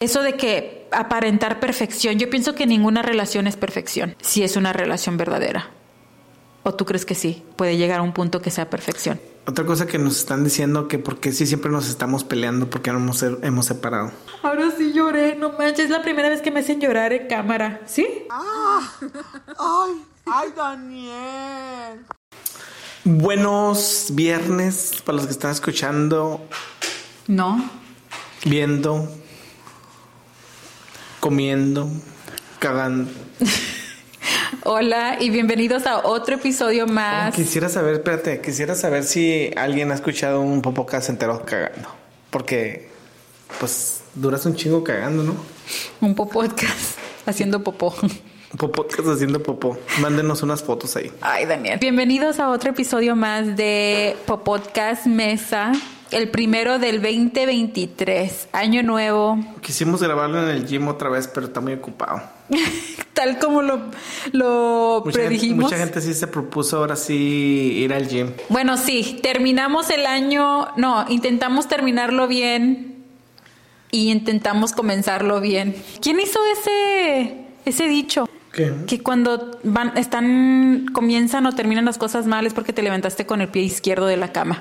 Eso de que aparentar perfección, yo pienso que ninguna relación es perfección, si es una relación verdadera. ¿O tú crees que sí? Puede llegar a un punto que sea perfección. Otra cosa que nos están diciendo que porque sí siempre nos estamos peleando porque no hemos, hemos separado. Ahora sí lloré, no manches, es la primera vez que me hacen llorar en cámara, ¿sí? Ah, ay, ay, Daniel. Buenos viernes para los que están escuchando, No. viendo, comiendo, cagando. Hola y bienvenidos a otro episodio más. Quisiera saber, espérate, quisiera saber si alguien ha escuchado un popocast entero cagando. Porque, pues, duras un chingo cagando, ¿no? Un podcast haciendo popó. Un popocast haciendo popó. Mándenos unas fotos ahí. Ay, Daniel. Bienvenidos a otro episodio más de Popodcast Mesa, el primero del 2023, año nuevo. Quisimos grabarlo en el gym otra vez, pero está muy ocupado. Tal como lo, lo Mucha gente, predijimos. mucha gente sí se propuso ahora sí ir al gym. Bueno, sí, terminamos el año, no, intentamos terminarlo bien y intentamos comenzarlo bien. ¿Quién hizo ese, ese dicho? ¿Qué? Que cuando van, están, comienzan o terminan las cosas mal es porque te levantaste con el pie izquierdo de la cama.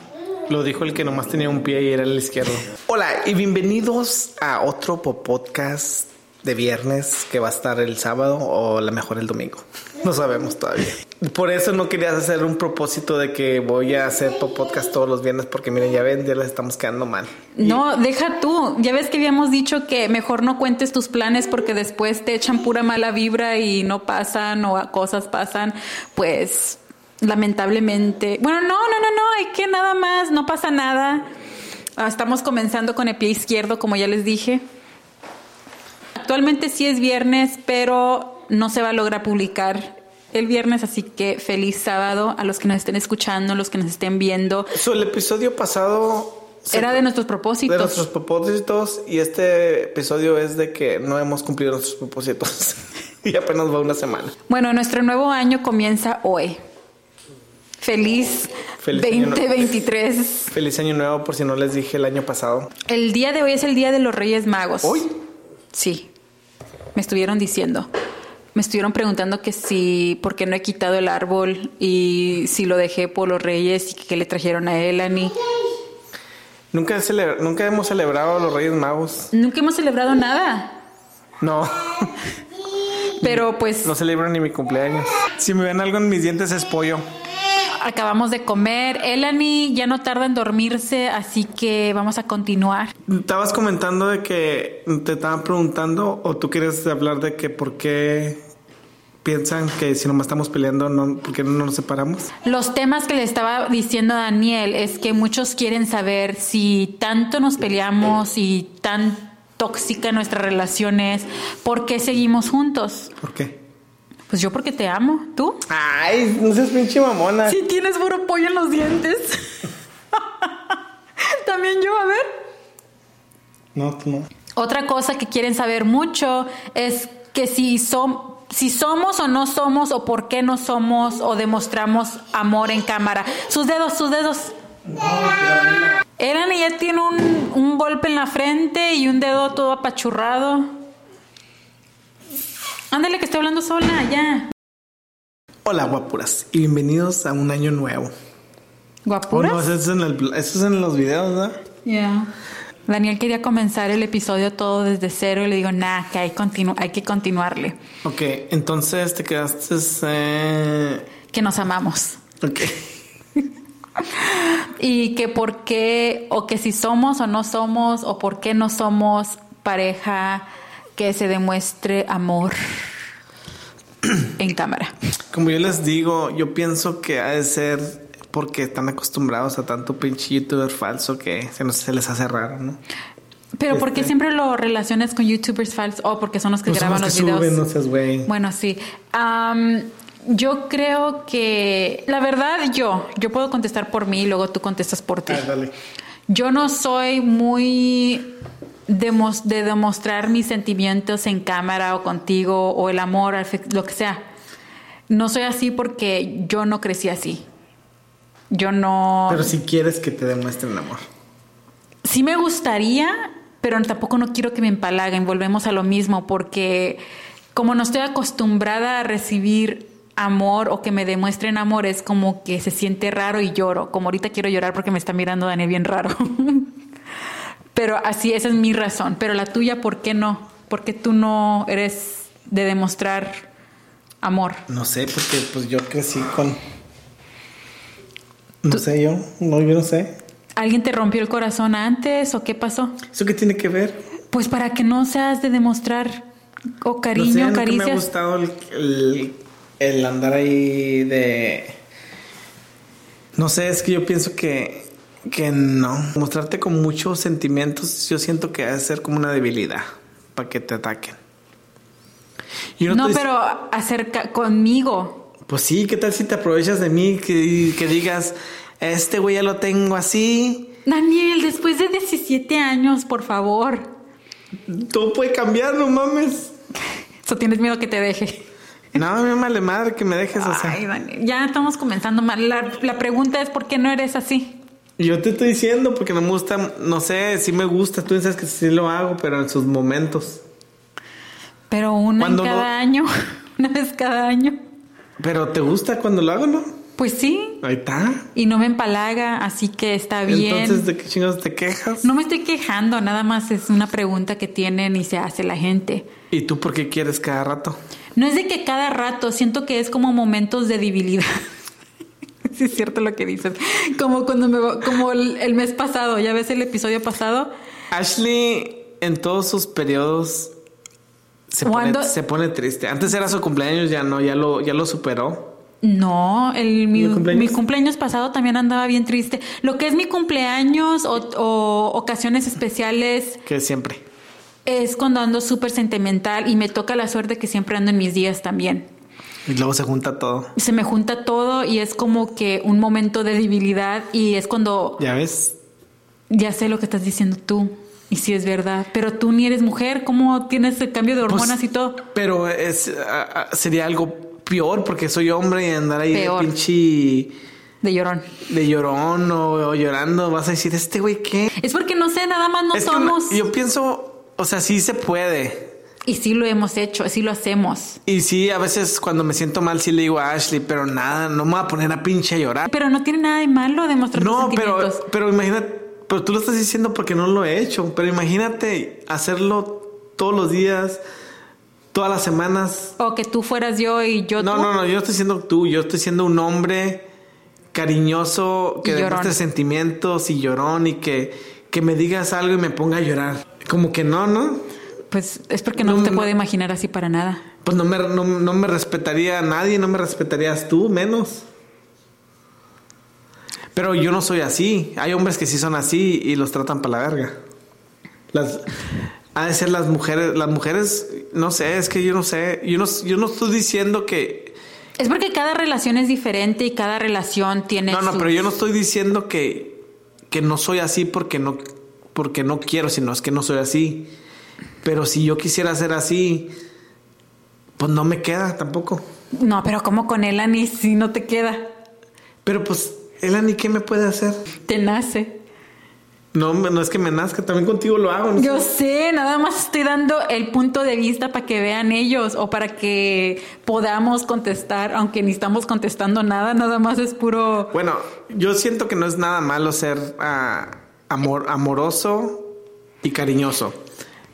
Lo dijo el que nomás tenía un pie y era el izquierdo. Hola y bienvenidos a otro podcast de viernes que va a estar el sábado o a lo mejor el domingo. No sabemos todavía. Por eso no quería hacer un propósito de que voy a hacer podcast todos los viernes porque miren, ya ven, ya les estamos quedando mal. No, deja tú. Ya ves que habíamos dicho que mejor no cuentes tus planes porque después te echan pura mala vibra y no pasan o cosas pasan. Pues lamentablemente. Bueno, no, no, no, no. Hay que nada más. No pasa nada. Ah, Estamos comenzando con el pie izquierdo, como ya les dije. Actualmente sí es viernes, pero no se va a lograr publicar el viernes, así que feliz sábado a los que nos estén escuchando, los que nos estén viendo. So, el episodio pasado Era de nuestros de propósitos. nuestros propósitos y este episodio es de que no hemos cumplido nuestros propósitos y apenas va una semana. Bueno, nuestro nuevo año comienza hoy. Feliz, Feliz año nuevo. 2023. Feliz año nuevo por si no les dije el año pasado. El día de hoy es el día de los Reyes Magos. ¿Hoy? Sí. Me estuvieron diciendo. Me estuvieron preguntando que si, por qué no he quitado el árbol y si lo dejé por los Reyes y que qué le trajeron a Elani. Nunca, celebra- nunca hemos celebrado a los Reyes Magos. Nunca hemos celebrado nada. No, Pero pues no celebro ni mi cumpleaños. Si me ven algo en mis dientes es pollo. Acabamos de comer. Elani ya no tarda en dormirse, así que vamos a continuar. Estabas comentando de que te estaban preguntando o tú quieres hablar de que por qué piensan que si nomás estamos peleando, no, ¿por qué no nos separamos? Los temas que le estaba diciendo a Daniel es que muchos quieren saber si tanto nos peleamos y tan tóxica nuestra relación es, ¿por qué seguimos juntos? ¿Por qué? Pues yo porque te amo, ¿tú? Ay, no seas pinche mamona. Sí tienes puro pollo en los dientes. También yo, a ver. No, tú no. Otra cosa que quieren saber mucho es que si som- si somos o no somos o por qué no somos o demostramos amor en cámara. Sus dedos, sus dedos. Eran ya tiene un, un golpe en la frente y un dedo todo apachurrado. Ándale que estoy hablando sola, ya. Hola, guapuras, y bienvenidos a un año nuevo. Oh, ¿Guapuras? no, eso es, en el- eso es en los videos, ¿no? Ya. Daniel quería comenzar el episodio todo desde cero y le digo, nah, que hay, continu- hay que continuarle, Ok, entonces te quedaste. eh, que nos amamos. ok. Y que por qué, o que si somos o no somos, o por qué no somos pareja que se demuestre amor en cámara. Como yo les digo, yo pienso que ha de ser porque están acostumbrados a tanto pinche youtuber falso que se, nos, se les hace raro, ¿no? Pero ¿por qué Este. siempre lo relacionas con youtubers falsos? O porque son los que Pues graban los los, que videos. suben, no seas güey. Bueno, sí. Yo creo que, la verdad, yo, yo puedo contestar por mí y luego tú contestas por ti. Ah, dale. Yo no soy muy demos- de demostrar mis sentimientos en cámara o contigo o el amor, lo que sea. No soy así porque yo no crecí así. Yo no. Pero si quieres que te demuestren amor. Sí me gustaría, pero tampoco no quiero que me empalaguen. Volvemos a lo mismo porque como no estoy acostumbrada a recibir amor o que me demuestren amor, es como que se siente raro y lloro. Como ahorita quiero llorar porque me está mirando Daniel bien raro. pero así, esa es mi razón. Pero la tuya, ¿por qué no? Porque tú no eres de demostrar amor. No sé, porque pues yo crecí con... No sé yo, no, yo no sé. ¿Alguien te rompió el corazón antes o qué pasó? ¿Eso qué tiene que ver? Pues para que no seas de demostrar o cariño, no sé, caricias. me ha gustado el, el, el andar ahí de... No sé, es que yo pienso que, que no. Mostrarte con muchos sentimientos, yo siento que debe ser como una debilidad para que te ataquen. Y No, pero acerca conmigo. Pues sí, ¿qué tal si te aprovechas de mí? Que, que digas, este güey ya lo tengo así. Daniel, después de 17 años, por favor. Todo puede cambiar, no mames. ¿O tienes miedo que te deje? No, me vale madre que me dejes, sea. Ay, Daniel, ya estamos comenzando mal. La, la pregunta es: ¿por qué no eres así? Yo te estoy diciendo porque no me gusta, no sé, sí me gusta, tú sabes que sí lo hago, pero en sus momentos. Pero una en no- cada año, una vez cada año. Pero te gusta cuando lo hago, ¿no? Pues sí, Ahí está. y no me empalaga, así que está bien. Entonces, ¿de qué chingados te quejas? No me estoy quejando, nada más es una pregunta que tienen y se hace la gente. ¿Y tú por qué quieres cada rato? No es de que cada rato, siento que es como momentos de debilidad. sí, es cierto lo que dices. Como cuando me como el, el mes pasado, ¿ya ves el episodio pasado? Ashley, en todos sus periodos, se pone, ¿Cuándo? se pone triste. Antes era su cumpleaños, ya no, ya lo, ya lo superó. No, el, mi, ¿Mi cumpleaños? mi cumpleaños pasado también andaba bien triste. Lo que es mi cumpleaños o, o ocasiones especiales Que siempre. es cuando ando súper sentimental y me toca la suerte que siempre ando en mis días también. Y luego se junta todo. Se me junta todo y es como que un momento de debilidad y es cuando ¿Ya ves? ya sé lo que estás diciendo tú. Y sí es verdad. Pero tú ni eres mujer, ¿cómo tienes el cambio de Pues, hormonas y todo? Pero es, sería algo peor porque soy hombre y andar ahí Peor. de pinche De llorón. de llorón o, o llorando. Vas a decir, ¿este güey qué? Es porque no sé, nada más no es somos. yo pienso, o sea, sí se puede. Y sí lo hemos hecho, sí lo hacemos. Y sí, a veces cuando me siento mal, sí le digo a Ashley, pero nada, no me voy a poner a pinche a llorar. Pero no tiene nada de malo demostrar tus No, pero, sentimientos. pero imagínate, pero tú lo estás diciendo porque no lo he hecho. Pero imagínate hacerlo todos los días, todas las semanas. O que tú fueras yo y yo No, tú. no, no, yo no estoy siendo tú, yo estoy siendo un hombre cariñoso que demuestre sentimientos y llorón y que, que me digas algo y me ponga a llorar. Como que no, ¿no? Pues es porque no, No, te no. puedo imaginar así para nada. Pues no me, no, no me respetaría a nadie, no me respetarías tú, menos. Pero yo no soy así. Hay hombres que sí son así y los tratan para la verga. Las, ha de ser las mujeres, las mujeres, no sé, es que yo no sé. Yo no, yo no estoy diciendo que. Es porque cada relación es diferente y cada relación tiene. No, no, pero yo no estoy diciendo que, que no soy así porque no, porque no quiero, sino es que no soy así. Pero si yo quisiera ser así, pues no me queda tampoco. No, pero como con él, Ani, si no te queda, Pero pues, Elani, ¿qué me puede hacer? te nace. No, no es que me nazca, también contigo lo hago. ¿no? Yo sé, nada más estoy dando el punto de vista para que vean ellos o para que podamos contestar, aunque ni estamos contestando nada, nada más es puro. Bueno, yo siento que no es nada malo ser ah, amor, amoroso y cariñoso.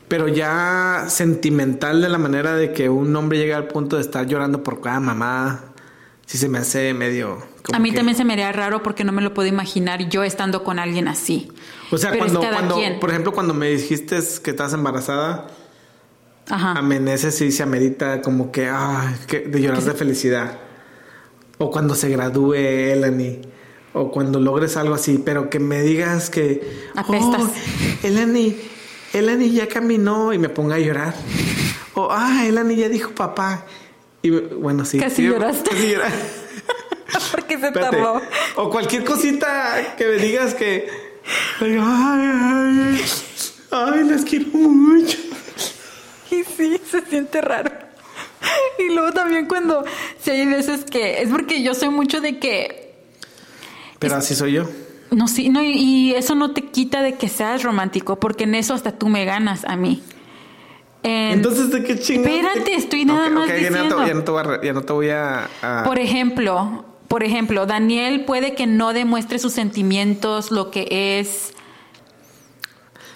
Pero ya sentimental de la manera de que un hombre llega al punto de estar llorando por cada mamá, sí se me hace medio... como A mí que- también se me haría raro porque no me lo puedo imaginar yo estando con alguien así. O sea, Pero cuando, cada cuando quien. por ejemplo, cuando me dijiste que estás embarazada, Ajá. a Meneses sí se amerita como que, que de llorar de felicidad. O cuando se gradúe Elani. O cuando logres algo así, pero que me digas que. Apestas. "Oh, Elani, Elani ya caminó y me ponga a llorar. O, ah, Elani ya dijo papá. Y bueno, sí. Casi sí, lloraste. casi llora- porque se Espérate. tardó. O cualquier cosita que me digas que. Ay, ay, ay, las quiero mucho. Y sí, se siente raro. Y luego también cuando, si hay veces que, es porque yo soy mucho de que, Pero así soy yo. No, sí, no, y, eso no te quita de que seas romántico, porque en eso hasta tú me ganas a mí. En- Entonces, ¿de qué chingados? Espérate, estoy nada más ok, ya no te- diciendo. Ya no, te voy a, re- ya no te voy a- a- Por ejemplo, por ejemplo, Daniel puede que no demuestre sus sentimientos, lo que es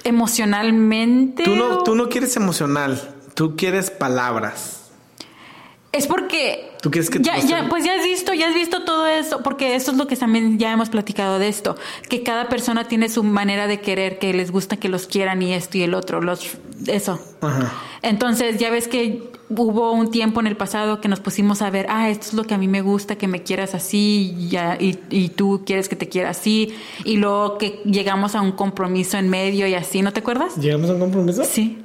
emocionalmente. Tú no, o- tú no quieres emocional, tú quieres palabras. Es porque ¿Tú quieres que ya, ya, pues ya has visto, ya has visto todo eso, porque eso es lo que también ya hemos platicado de esto, que cada persona tiene su manera de querer, que les gusta que los quieran y esto y el otro, los eso. Ajá. Entonces, ya ves que hubo un tiempo en el pasado que nos pusimos a ver, ah, esto es lo que a mí me gusta, que me quieras así, y, y, y tú quieres que te quiera así, y luego que llegamos a un compromiso en medio y así, ¿no te acuerdas? ¿Llegamos a un compromiso? Sí.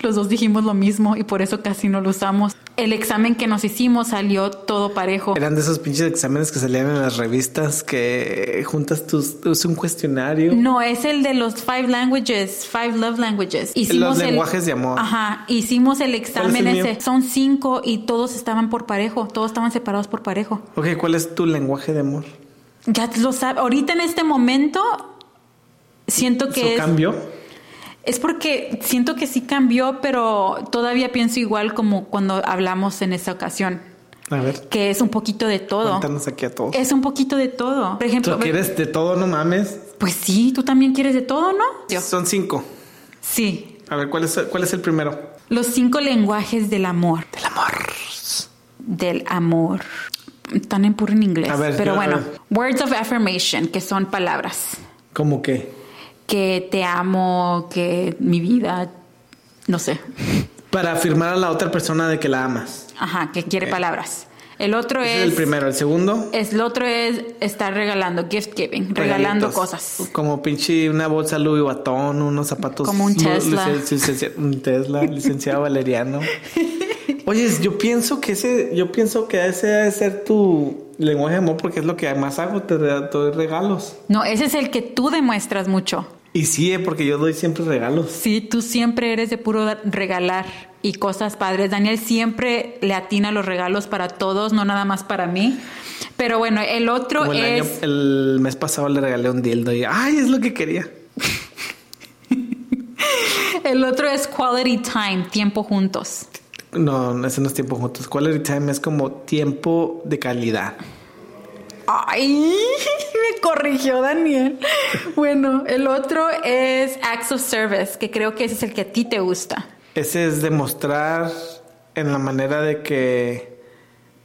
Los dos dijimos lo mismo y por eso casi no lo usamos. El examen que nos hicimos salió todo parejo. Eran de esos pinches exámenes que salían en las revistas que juntas tus, es un cuestionario. No, es el de los five languages, five love languages. Hicimos el- lenguajes de amor. Ajá, hicimos el examen el mío? ese. Son cinco y todos estaban por parejo, todos estaban separados por parejo. Ok, ¿cuál es tu lenguaje de amor? Ya lo sabes. Ahorita en este momento siento que ¿Eso es, cambió? Es porque siento que sí cambió, pero todavía pienso igual como cuando hablamos en esa ocasión, A ver, que es un poquito de todo. cuéntanos aquí a todos. Es un poquito de todo. Por ejemplo, ¿Tú quieres de todo, no mames? pues sí, tú también quieres de todo, ¿no? Yo. Son cinco. Sí. A ver, ¿cuál es, cuál es el primero? Los cinco lenguajes del amor. El amor. Del amor. Están en puro en inglés. A ver, pero yo- a bueno, ver. words of affirmation, que son palabras. ¿Cómo qué? Que te amo, que mi vida, no sé. Para afirmar a la otra persona de que la amas. Ajá, que quiere palabras. El otro Ese es. el primero. El segundo, es- el otro es estar regalando, gift giving, regalando regalitos. cosas. Como pinche una bolsa Louis Vuitton, unos zapatos. Como un Tesla. un Tesla, licenciado Valeriano. Oye, yo pienso que ese, yo pienso que ese debe ser tu lenguaje de amor porque es lo que más hago, te doy regalos. No, ese es el que tú demuestras mucho. Y sí, eh, porque yo doy siempre regalos. Sí, tú siempre eres de puro regalar y cosas padres. Daniel siempre le atina los regalos para todos, no nada más para mí. Pero bueno, el otro Como el, año- es el mes pasado le regalé un dildo y ay, es lo que quería. el otro es quality time, tiempo juntos. No, ese no es tiempo juntos. Quality time es como tiempo de calidad. Ay, me corrigió Daniel. Bueno, el otro es acts of service, que creo que ese es el que a ti te gusta. Ese es demostrar en la manera de que.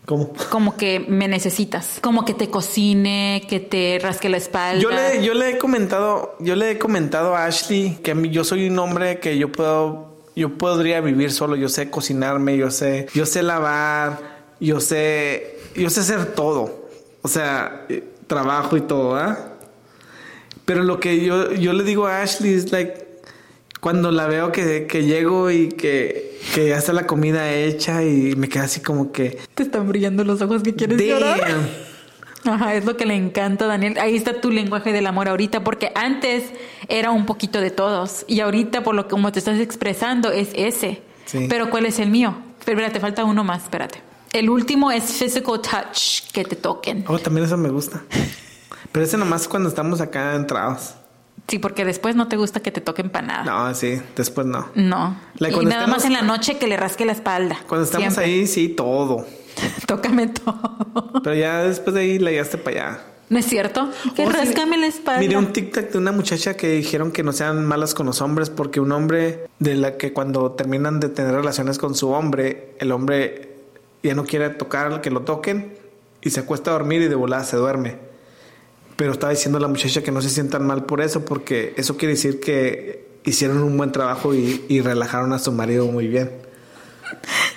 ¿Cómo? Como que me necesitas, como que te cocine, que te rasque la espalda. Yo le, yo le he comentado, yo le he comentado a Ashley que a mí, yo soy un hombre que yo puedo, yo podría vivir solo. Yo sé cocinarme, yo sé, yo sé lavar, yo sé, yo sé hacer todo. O sea, eh, trabajo y todo, ¿ah? Pero lo que yo, yo le digo a Ashley es like cuando la veo que, que llego y que, que ya está la comida hecha y me queda así como que Te están brillando los ojos que quieres llorar. damn. Ajá, es lo que le encanta Daniel. Ahí está tu lenguaje del amor ahorita, porque antes era un poquito de todos y ahorita por lo que como te estás expresando es ese. Sí. Pero ¿cuál es el mío? Pero espérate, falta uno más, espérate. El último es physical touch, que te toquen. Oh, también eso me gusta. Pero ese nomás cuando estamos acá entrados. Sí, porque después no te gusta que te toquen para nada. No, sí, después no. No. La- y nada estamos- más en la noche que le rasque la espalda. Cuando estamos Siempre. ahí, sí, todo. Tócame todo. Pero ya después de ahí le llegaste para allá. ¿No es cierto? Que Oh, sí. ráscame la espalda. Miré un TikTok de una muchacha que dijeron que no sean malas con los hombres porque un hombre de la que cuando terminan de tener relaciones con su hombre, el hombre ya no quiere tocar, que lo toquen y se acuesta a dormir y de volada se duerme. Pero estaba diciendo la muchacha que no se sientan mal por eso porque eso quiere decir que hicieron un buen trabajo y, y relajaron a su marido muy bien.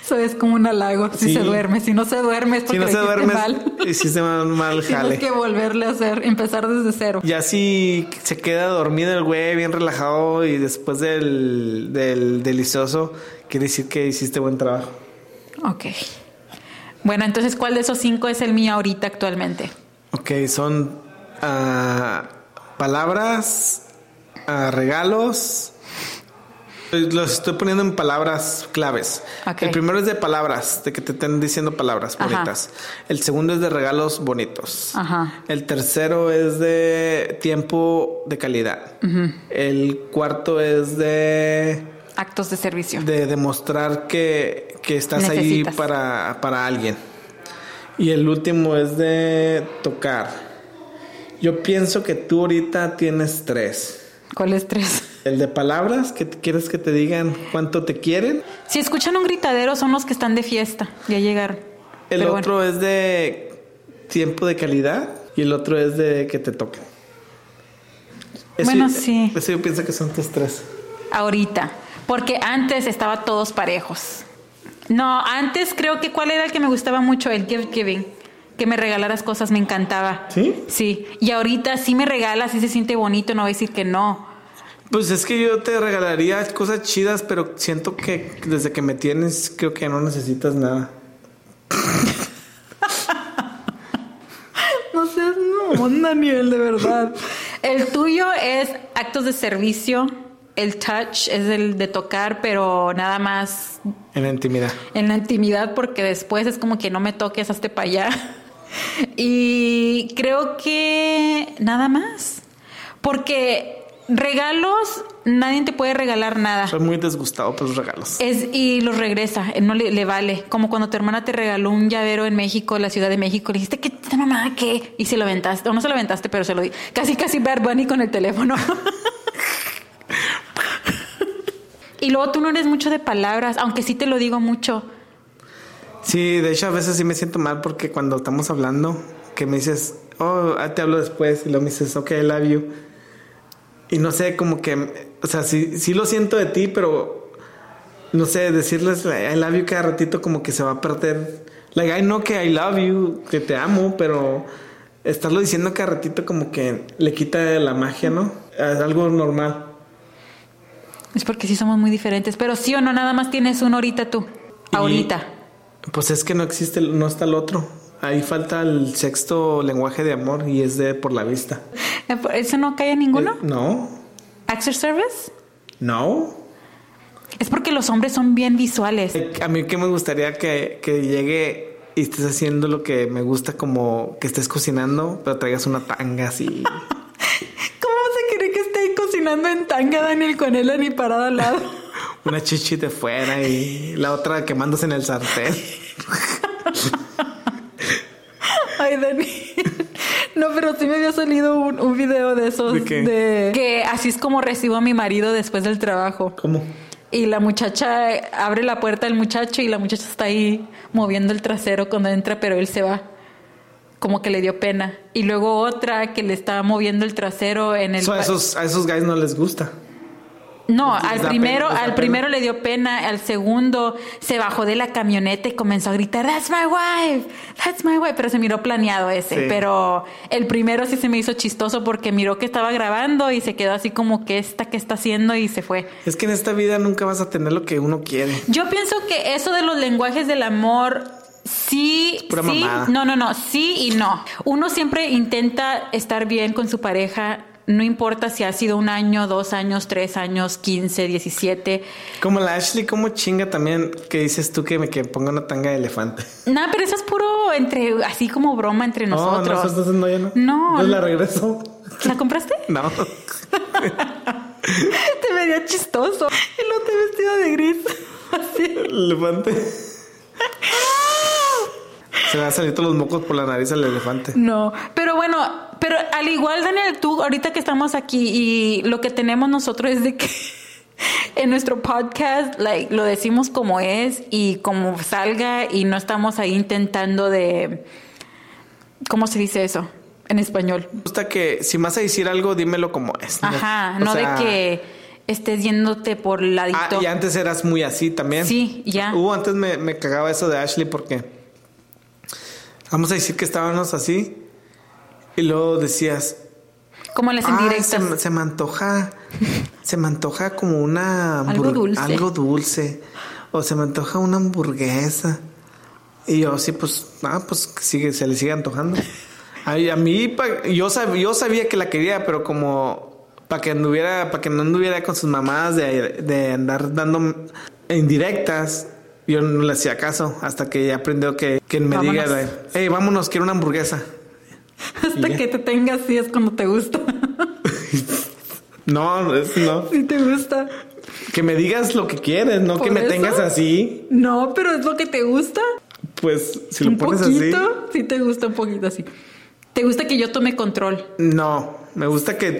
Eso es como un halago. Si Sí. se duerme. Si no se duerme es porque Si no se duerme, mal. hiciste mal, mal jale. Tienes que volverle a hacer, empezar desde cero. Ya si se queda dormido el güey, bien relajado y después del, del delicioso, quiere decir que hiciste buen trabajo. Ok. Bueno, entonces, ¿cuál de esos cinco es el mío ahorita actualmente? Ok, son ah, palabras, ah, regalos, Los estoy poniendo en palabras claves. El primero es de palabras, de que te estén diciendo palabras Ajá. bonitas. El segundo es de regalos bonitos. Ajá. El tercero es de tiempo de calidad. El cuarto es de, Actos de servicio. de demostrar que, que estás ahí para, para alguien. Y el último es de tocar. Yo pienso que tú ahorita tienes tres. ¿Cuáles tres? El de palabras, que quieres que te digan cuánto te quieren. Si escuchan un gritadero, son los que están de fiesta. Ya llegaron. El Pero otro es de tiempo de calidad y el otro es de que te toquen. Eso- Bueno, sí. Eso yo pienso que son tus tres. Ahorita. Porque antes estaba todos parejos. No, antes creo que cuál era el que me gustaba mucho, el gift giving. Que me regalaras cosas, me encantaba. ¿Sí? Sí. Y ahorita sí me regalas, sí se siente bonito, no voy a decir que no. Pues es que yo te regalaría cosas chidas, pero siento que desde que me tienes, creo que no necesitas nada. No seas no, Daniel, de verdad. El tuyo es actos de servicio. El touch es el de tocar, pero nada más En la intimidad. en la intimidad porque después es como que no me toques, hazte para allá. Y creo que nada más. Porque regalos, nadie te puede regalar nada. Soy muy desgustado por los regalos. Es, y los regresa, eh, no le, le vale. Como cuando tu hermana te regaló un llavero en México, en la Ciudad de México, le dijiste, ¿qué esta mamá qué? Y se lo aventaste, o no se lo aventaste, pero se lo di. Casi, casi Bad Bunny con el teléfono. y luego tú no eres mucho de palabras, aunque sí te lo digo mucho. Sí, de hecho a veces sí me siento mal porque cuando estamos hablando, que me dices, oh, ah, te hablo después, y luego me dices, ok, I love you. Y no sé, como que, o sea, sí, sí lo siento de ti, pero no sé, decirles I love you cada ratito como que se va a perder. Like, I know que I love you, que te amo, pero estarlo diciendo cada ratito como que le quita la magia, ¿no? Es algo normal. Es porque sí somos muy diferentes. Pero sí o no, nada más tienes uno ahorita tú. Y- Ahorita. Pues es que no existe, no está el otro. Ahí falta el sexto lenguaje de amor y es de por la vista. ¿Eso no cae en ninguno? Eh, no, ¿Access Service? no. Es porque los hombres son bien visuales. A mí que me gustaría que, que llegue y estés haciendo lo que me gusta, como que estés cocinando, pero traigas una tanga así. ¿Cómo se cree que esté cocinando en tanga, Daniel, con él ni parado al lado? una chichi de fuera y la otra quemándose en el sartén. Ay, Daniel. No, pero sí me había salido un, un video de esos. ¿De qué? de- que así es como recibo a mi marido después del trabajo. ¿Cómo? Y la muchacha abre la puerta del muchacho y la muchacha está ahí moviendo el trasero cuando entra, pero él se va. Como que le dio pena. Y luego otra que le estaba moviendo el trasero en el. So, a, esos, a esos guys no les gusta. No, al primero, pena, al pena. primero le dio pena, al segundo se bajó de la camioneta y comenzó a gritar, That's my wife, that's my wife, pero se miró planeado ese, Sí. pero el primero sí se me hizo chistoso porque miró que estaba grabando y se quedó así como que esta que está haciendo y se fue. Es que en esta vida nunca vas a tener lo que uno quiere. Yo pienso que eso de los lenguajes del amor sí, pura sí, mamada. no, no, no, sí y no. Uno siempre intenta estar bien con su pareja. No importa si ha sido un año, dos años, tres años, quince, diecisiete. Como la Ashley, como chinga también que dices tú que me que ponga una tanga de elefante. Nah, pero eso es puro entre, así como broma entre No, nosotros. no, entonces no, no. No. Entonces la regreso. ¿La compraste? No. Te vería chistoso. Y lo te vestido de gris. Así. elefante. Se van a salir todos los mocos por la nariz al elefante. No, pero bueno, pero al igual, Daniel, tú ahorita que estamos aquí y lo que tenemos nosotros es de que en nuestro podcast like, lo decimos como es y como salga y no estamos ahí intentando de... ¿Cómo se dice eso en español? Me gusta que si vas a decir algo, dímelo como es. Ajá, O no sea, de que estés yéndote por ladito. Ah, y antes eras muy así también. Sí, ya. Hubo antes me, me cagaba eso de Ashley porque vamos a decir que estábamos así y luego decías, como las "Ay, indirectas. se, me- se me antoja, se me antoja como una Algo dulce. algo dulce o se me antoja una hamburguesa y yo sí pues, ah, pues sigue, se le sigue antojando. Ay, a mí yo sab- yo sabía que la quería, pero como para que anduviera, para que no anduviera con sus mamás de, de andar dando indirectas. Yo no le hacía caso hasta que ya aprendió que, que me Vámonos. diga, hey, vámonos, quiero una hamburguesa. Hasta que te tengas así es cuando te gusta. No, es no. Si te gusta. Que me digas lo que quieres, no que ¿Por me eso? tengas así. No, pero es lo que te gusta. Pues si lo un pones poquito. así. Sí te gusta un poquito así. Te gusta que yo tome control. No, me gusta que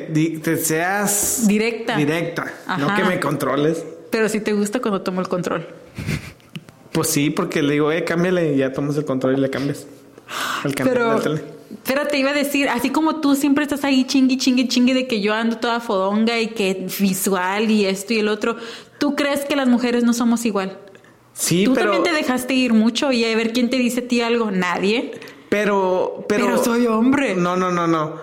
te seas Directa. Directa, no que me controles. Pero sí te gusta cuando tomo el control. Pues sí, porque le digo, eh, cámbiale y ya tomas el control y le cambias. El Pero, pero te iba a decir, así como tú siempre estás ahí chingui, chingui, chingui de que yo ando toda fodonga y que visual y esto y el otro, ¿tú crees que las mujeres no somos igual? Sí, tú pero, también te dejaste ir mucho y a ver quién te dice a ti algo. Nadie. pero, pero, Pero soy hombre. No, no, no, no.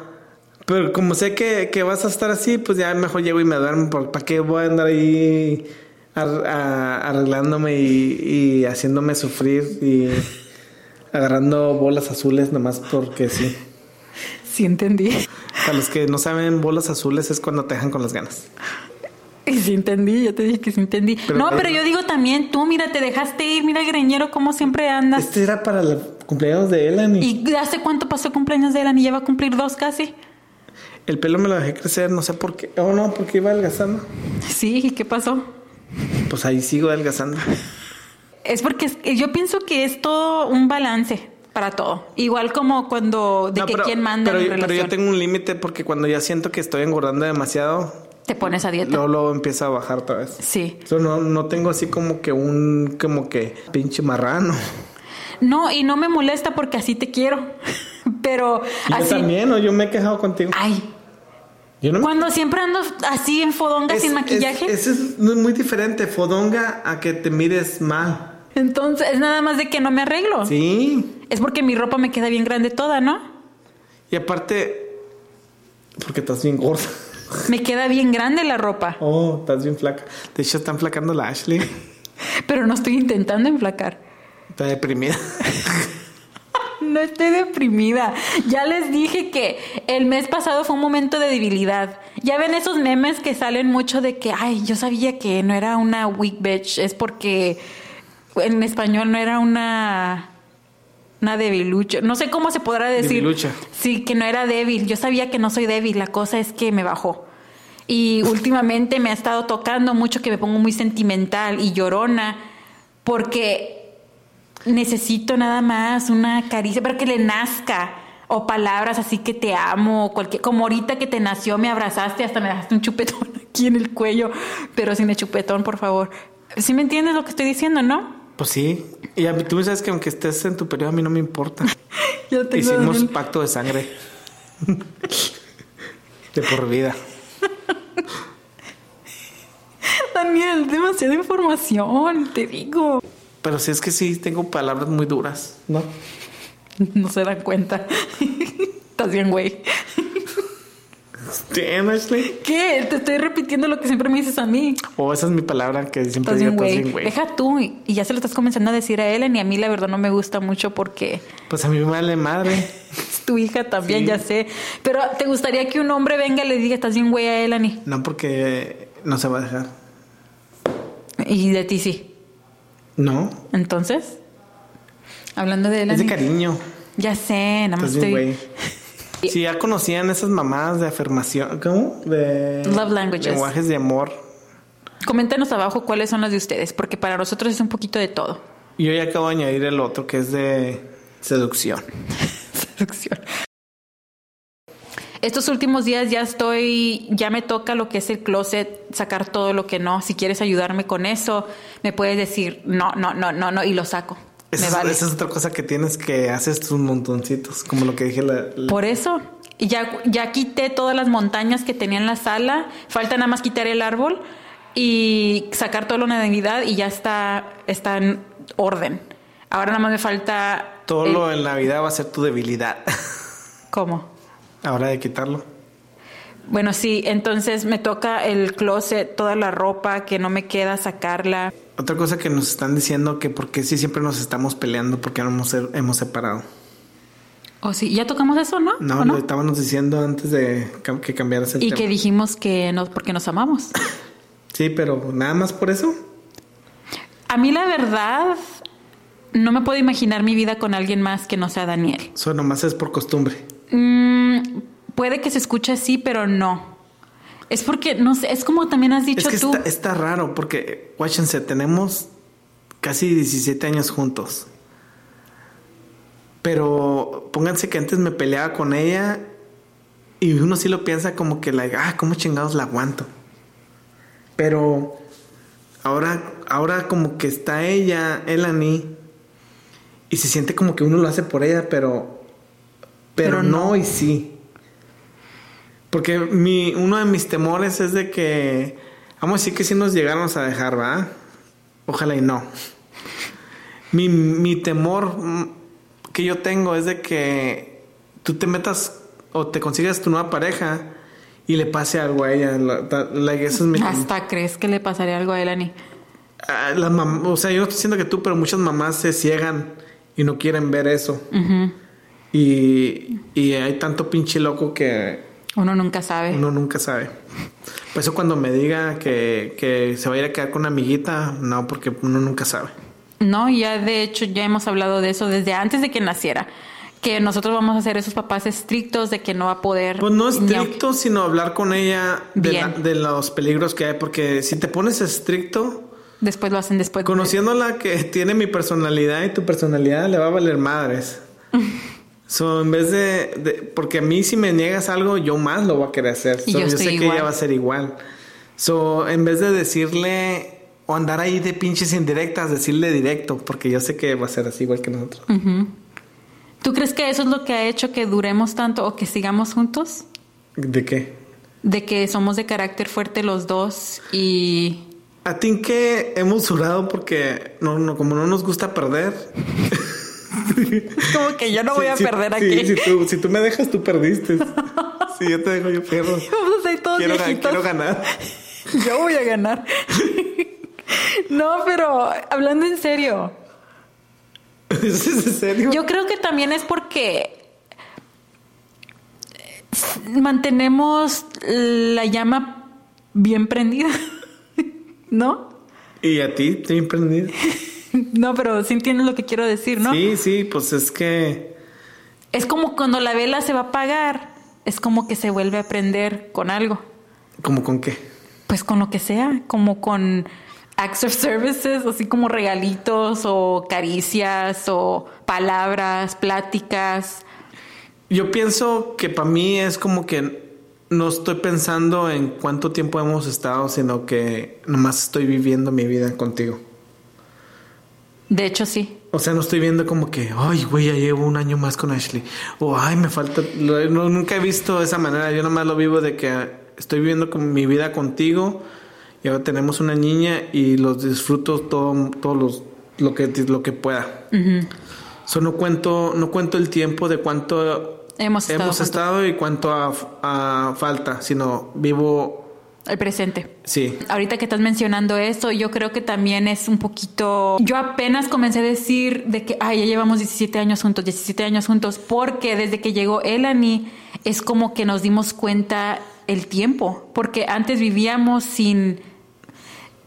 Pero como sé que, que vas a estar así, pues ya mejor llego y me duermo. ¿Para qué voy a andar ahí ar- a- arreglándome y, y haciéndome sufrir y agarrando bolas azules nomás porque sí? Sí entendí. Para los que no saben, bolas azules es cuando te dejan con las ganas. Sí entendí, ya te dije que sí entendí. Pero- no, pero yo digo también, tú mira, te dejaste ir, mira el greñero como siempre andas. Este era para el cumpleaños de Elan y ¿Y hace cuánto pasó el cumpleaños de Elan y ya va a cumplir dos casi? el pelo me lo dejé crecer, no sé por qué. Oh, no, porque iba adelgazando. Sí, ¿y qué pasó? Pues ahí sigo adelgazando. Es porque yo pienso que es todo un balance para todo. Igual como cuando de No, que pero- quién manda pero, en pero relación. yo tengo un límite porque cuando ya siento que estoy engordando demasiado, Te pones a dieta. luego, luego empieza a bajar otra vez. Sí. No, no tengo así como que un, como que pinche marrano. No, y no me molesta porque así te quiero. Pero Y así. Yo también, o yo me he quejado contigo. Ay, Yo no me- cuando siempre ando así en fodonga Es- sin es- maquillaje. Eso es muy diferente, fodonga a que te mires mal. Entonces, es nada más de que no me arreglo. Sí. Es porque mi ropa me queda bien grande toda, ¿no? Y aparte, porque estás bien gorda. Me queda bien grande la ropa. Oh, estás bien flaca. De hecho, están flacando la Ashley. Pero no estoy intentando enflacar. Está deprimida. No estoy deprimida. Ya les dije que el mes pasado fue un momento de debilidad. Ya ven esos memes que salen mucho de que, ay, yo sabía que no era una weak bitch. Es porque en español no era una. Una debilucha. No sé cómo se podrá decir. Debilucha. Sí, que no era débil. Yo sabía que no soy débil. La cosa es que me bajó. Y últimamente me ha estado tocando mucho que me pongo muy sentimental y llorona porque necesito nada más una caricia para que le nazca o palabras así que te amo o cualquier como ahorita que te nació me abrazaste hasta me dejaste un chupetón aquí en el cuello pero sin el chupetón por favor ¿sí me entiendes lo que estoy diciendo no? Pues sí. Y a mí, tú sabes que aunque estés en tu periodo, a mí no me importa. Yo tengo Hicimos Daniel. pacto de sangre. de por vida. Daniel demasiada información te digo Pero sí es que sí, tengo palabras muy duras, ¿no? no se dan cuenta estás bien güey Damn, Ashley. ¿qué? te estoy repitiendo lo que siempre me dices a mí O esa es mi palabra que siempre digo, güey. bien, güey. Deja tú. Y ya se lo estás comenzando a decir a Ellen. Y a mí, la verdad, no me gusta mucho porque Pues a mí me vale madre. es tu hija también, Sí. ya sé. Pero ¿te gustaría que un hombre venga y le diga, estás bien, güey, a Ellen? No porque no se va a dejar. y de ti sí. No, Entonces, hablando de Ellen. es de cariño. Ya sé, nada más estoy. Si ya conocían esas mamadas de afirmación, ¿cómo? De Love languages. lenguajes de amor. Coméntanos abajo cuáles son las de ustedes, porque para nosotros es un poquito de todo. Yo ya acabo de añadir el otro que es de seducción. Seducción. Estos últimos días ya estoy, ya me toca lo que es el closet, sacar todo lo que no. Si quieres ayudarme con eso, me puedes decir no, no, no, no, no, y lo saco. Esa, me es, vale. esa es otra cosa que tienes que haces tus montoncitos, como lo que dije la, la- Por eso. Y ya, ya quité todas las montañas que tenía en la sala. Falta nada más quitar el árbol y sacar todo lo de Navidad y ya está, está en orden. Ahora nada más me falta. todo el- lo en Navidad va a ser tu debilidad. ¿Cómo? Ahora de quitarlo. Bueno, sí, entonces me toca el closet, toda la ropa que no me queda sacarla. Otra cosa que nos están diciendo que porque sí siempre nos estamos peleando porque no hemos, hemos separado. O sí, ya tocamos eso, ¿no? No, ¿O lo estábamos diciendo antes de que cambiaras el Y tema. que dijimos que no, porque nos amamos. Sí, pero nada más por eso. A mí la verdad, no me puedo imaginar mi vida con alguien más que no sea Daniel. Eso nomás es por costumbre. Mm, puede que se escuche así, pero no. Es porque, no sé, es como también has dicho Es que tú. está, está raro porque, guáchense, tenemos casi 17 años juntos. Pero pónganse que antes me peleaba con ella y uno sí lo piensa como que, like, ah, ¿cómo chingados la aguanto? Pero ahora, ahora como que está ella, Elani, y se siente como que uno lo hace por ella, pero, pero, Pero no. no. y sí. Porque mi, uno de mis temores es de que, vamos a decir que si nos llegáramos a dejar, ¿va? Ojalá y no. Mi, mi temor mm, que yo tengo es de que tú te metas o te consigas tu nueva pareja y le pase algo a ella. La- la- eso es mi Hasta crees que le pasaría algo a Elani. Ah, o sea, yo no estoy diciendo que tú, pero muchas mamás se ciegan y no quieren ver eso. Ujú. Y, y hay tanto pinche loco que Uno nunca sabe. uno nunca sabe. Por eso cuando me diga que, que se va a ir a quedar con una amiguita, no, porque uno nunca sabe. No, ya de hecho ya hemos hablado de eso desde antes de que naciera. Que nosotros vamos a ser esos papás estrictos de que no va a poder. Pues no aunque- estricto, sino hablar con ella de, la- de los peligros que hay, porque si te pones estricto, Después lo hacen después. de- conociéndola que tiene mi personalidad y tu personalidad, le va a valer madres. So, en vez de, de- porque a mí si me niegas algo, yo más lo voy a querer hacer. So, yo estoy sé que igual. ella va a ser igual. So, en vez de decirle o andar ahí de pinches indirectas, decirle directo, porque yo sé que va a ser así igual que nosotros. Ujú. ¿Tú crees que eso es lo que ha hecho que duremos tanto o que sigamos juntos? ¿De qué? De que somos de carácter fuerte los dos y A ti que hemos durado porque no, no, como no nos gusta perder. como que yo no voy Sí, a perder sí, aquí. si, tú, si tú me dejas, tú perdiste. si yo te dejo, yo pierdo. Vamos a ser todos Quiero, viejitos. quiero ganar. Yo voy a ganar. no, pero hablando en serio, ¿Es en serio? yo creo que también es porque mantenemos la llama bien prendida. ¿No? ¿Y a ti? ¿Te he emprendido? No, pero sí entiendes lo que quiero decir, ¿no? Sí, sí, pues es que... Es como cuando la vela se va a apagar, es como que se vuelve a prender con algo. ¿Cómo con qué? Pues con lo que sea, como con acts of services, así como regalitos o caricias o palabras, pláticas. Yo pienso que para mí es como que no estoy pensando en cuánto tiempo hemos estado, sino que nomás estoy viviendo mi vida contigo. De hecho, sí. O sea, no estoy viendo como que, ay, güey, ya llevo un año más con Ashley. O, ay, me falta. no, nunca he visto de esa manera. Yo nomás lo vivo de que estoy viviendo con mi vida contigo. Y ahora tenemos una niña y los disfruto todo, todos los, lo que, lo que pueda. So, no cuento, no cuento el tiempo de cuánto Hemos estado y cuánto a, a falta, sino vivo, El presente. sí. Ahorita que estás mencionando eso, yo creo que también es un poquito... Yo apenas comencé a decir de que, ay, ya llevamos 17 años juntos, 17 años juntos, porque desde que llegó Elani es como que nos dimos cuenta el tiempo, porque antes vivíamos sin...